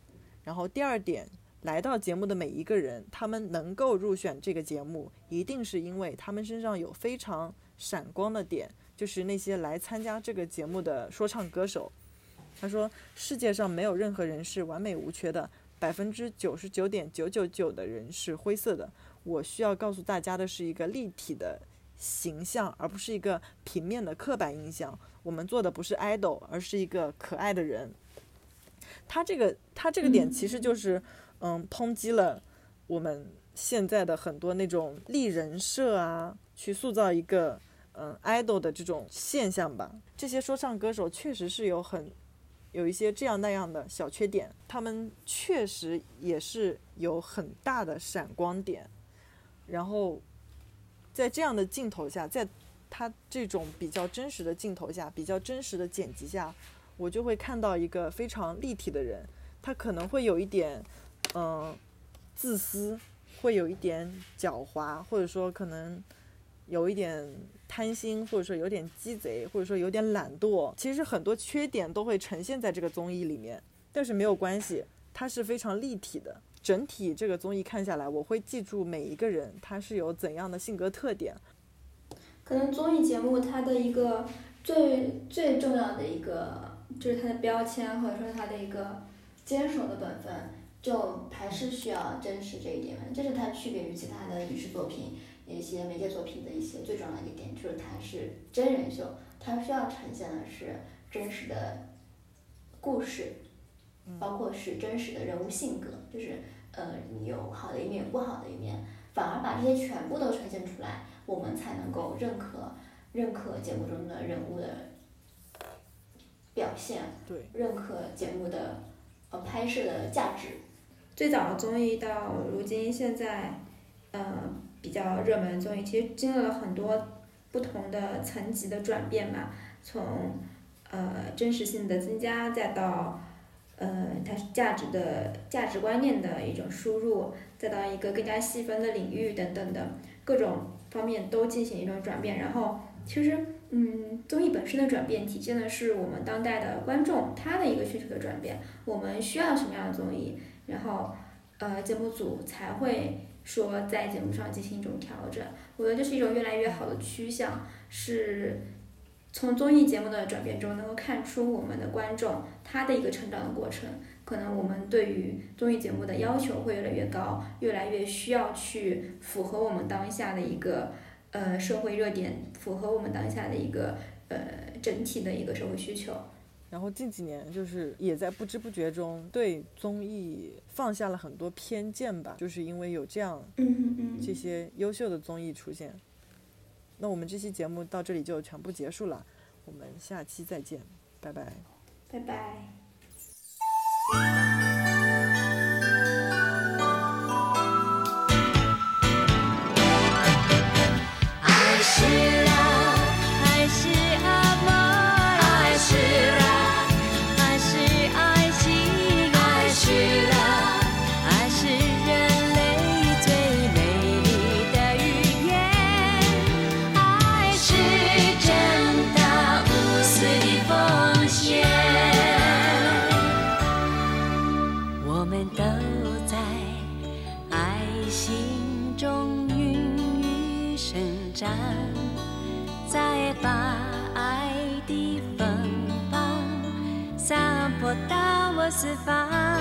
然后第二点。来到节目的每一个人，他们能够入选这个节目，一定是因为他们身上有非常闪光的点，就是那些来参加这个节目的说唱歌手。他说：“世界上没有任何人是完美无缺的，百分之九十九点九九九的人是灰色的。我需要告诉大家的是一个立体的形象，而不是一个平面的刻板印象。我们做的不是 idol，而是一个可爱的人。”他这个他这个点其实就是。嗯，抨击了我们现在的很多那种立人设啊，去塑造一个嗯 idol 的这种现象吧。这些说唱歌手确实是有很有一些这样那样的小缺点，他们确实也是有很大的闪光点。然后在这样的镜头下，在他这种比较真实的镜头下，比较真实的剪辑下，我就会看到一个非常立体的人，他可能会有一点。嗯，自私，会有一点狡猾，或者说可能有一点贪心，或者说有点鸡贼，或者说有点懒惰。其实很多缺点都会呈现在这个综艺里面，但是没有关系，它是非常立体的。整体这个综艺看下来，我会记住每一个人他是有怎样的性格特点。可能综艺节目它的一个最最重要的一个就是它的标签，或者说它的一个坚守的本分。就还是需要真实这一点，这是它区别于其他的影视作品、一些媒介作品的一些最重要的一个点，就是它是真人秀，它需要呈现的是真实的故事，包括是真实的人物性格，就是呃你有好的一面，有不好的一面，反而把这些全部都呈现出来，我们才能够认可认可节目中的人物的表现，对，认可节目的呃拍摄的价值。最早的综艺到如今现在，呃，比较热门的综艺，其实经历了很多不同的层级的转变吧。从呃真实性的增加，再到呃它价值的价值观念的一种输入，再到一个更加细分的领域等等的各种方面都进行一种转变。然后其实嗯综艺本身的转变，体现的是我们当代的观众他的一个需求的转变，我们需要什么样的综艺，然后呃节目组才会。说在节目上进行一种调整，我觉得这是一种越来越好的趋向，是从综艺节目的转变中能够看出我们的观众他的一个成长的过程。可能我们对于综艺节目的要求会越来越高，越来越需要去符合我们当下的一个呃社会热点，符合我们当下的一个呃整体的一个社会需求。然后近几年就是也在不知不觉中对综艺放下了很多偏见吧，就是因为有这样这些优秀的综艺出现。那我们这期节目到这里就全部结束了，我们下期再见，拜拜，拜拜。四方。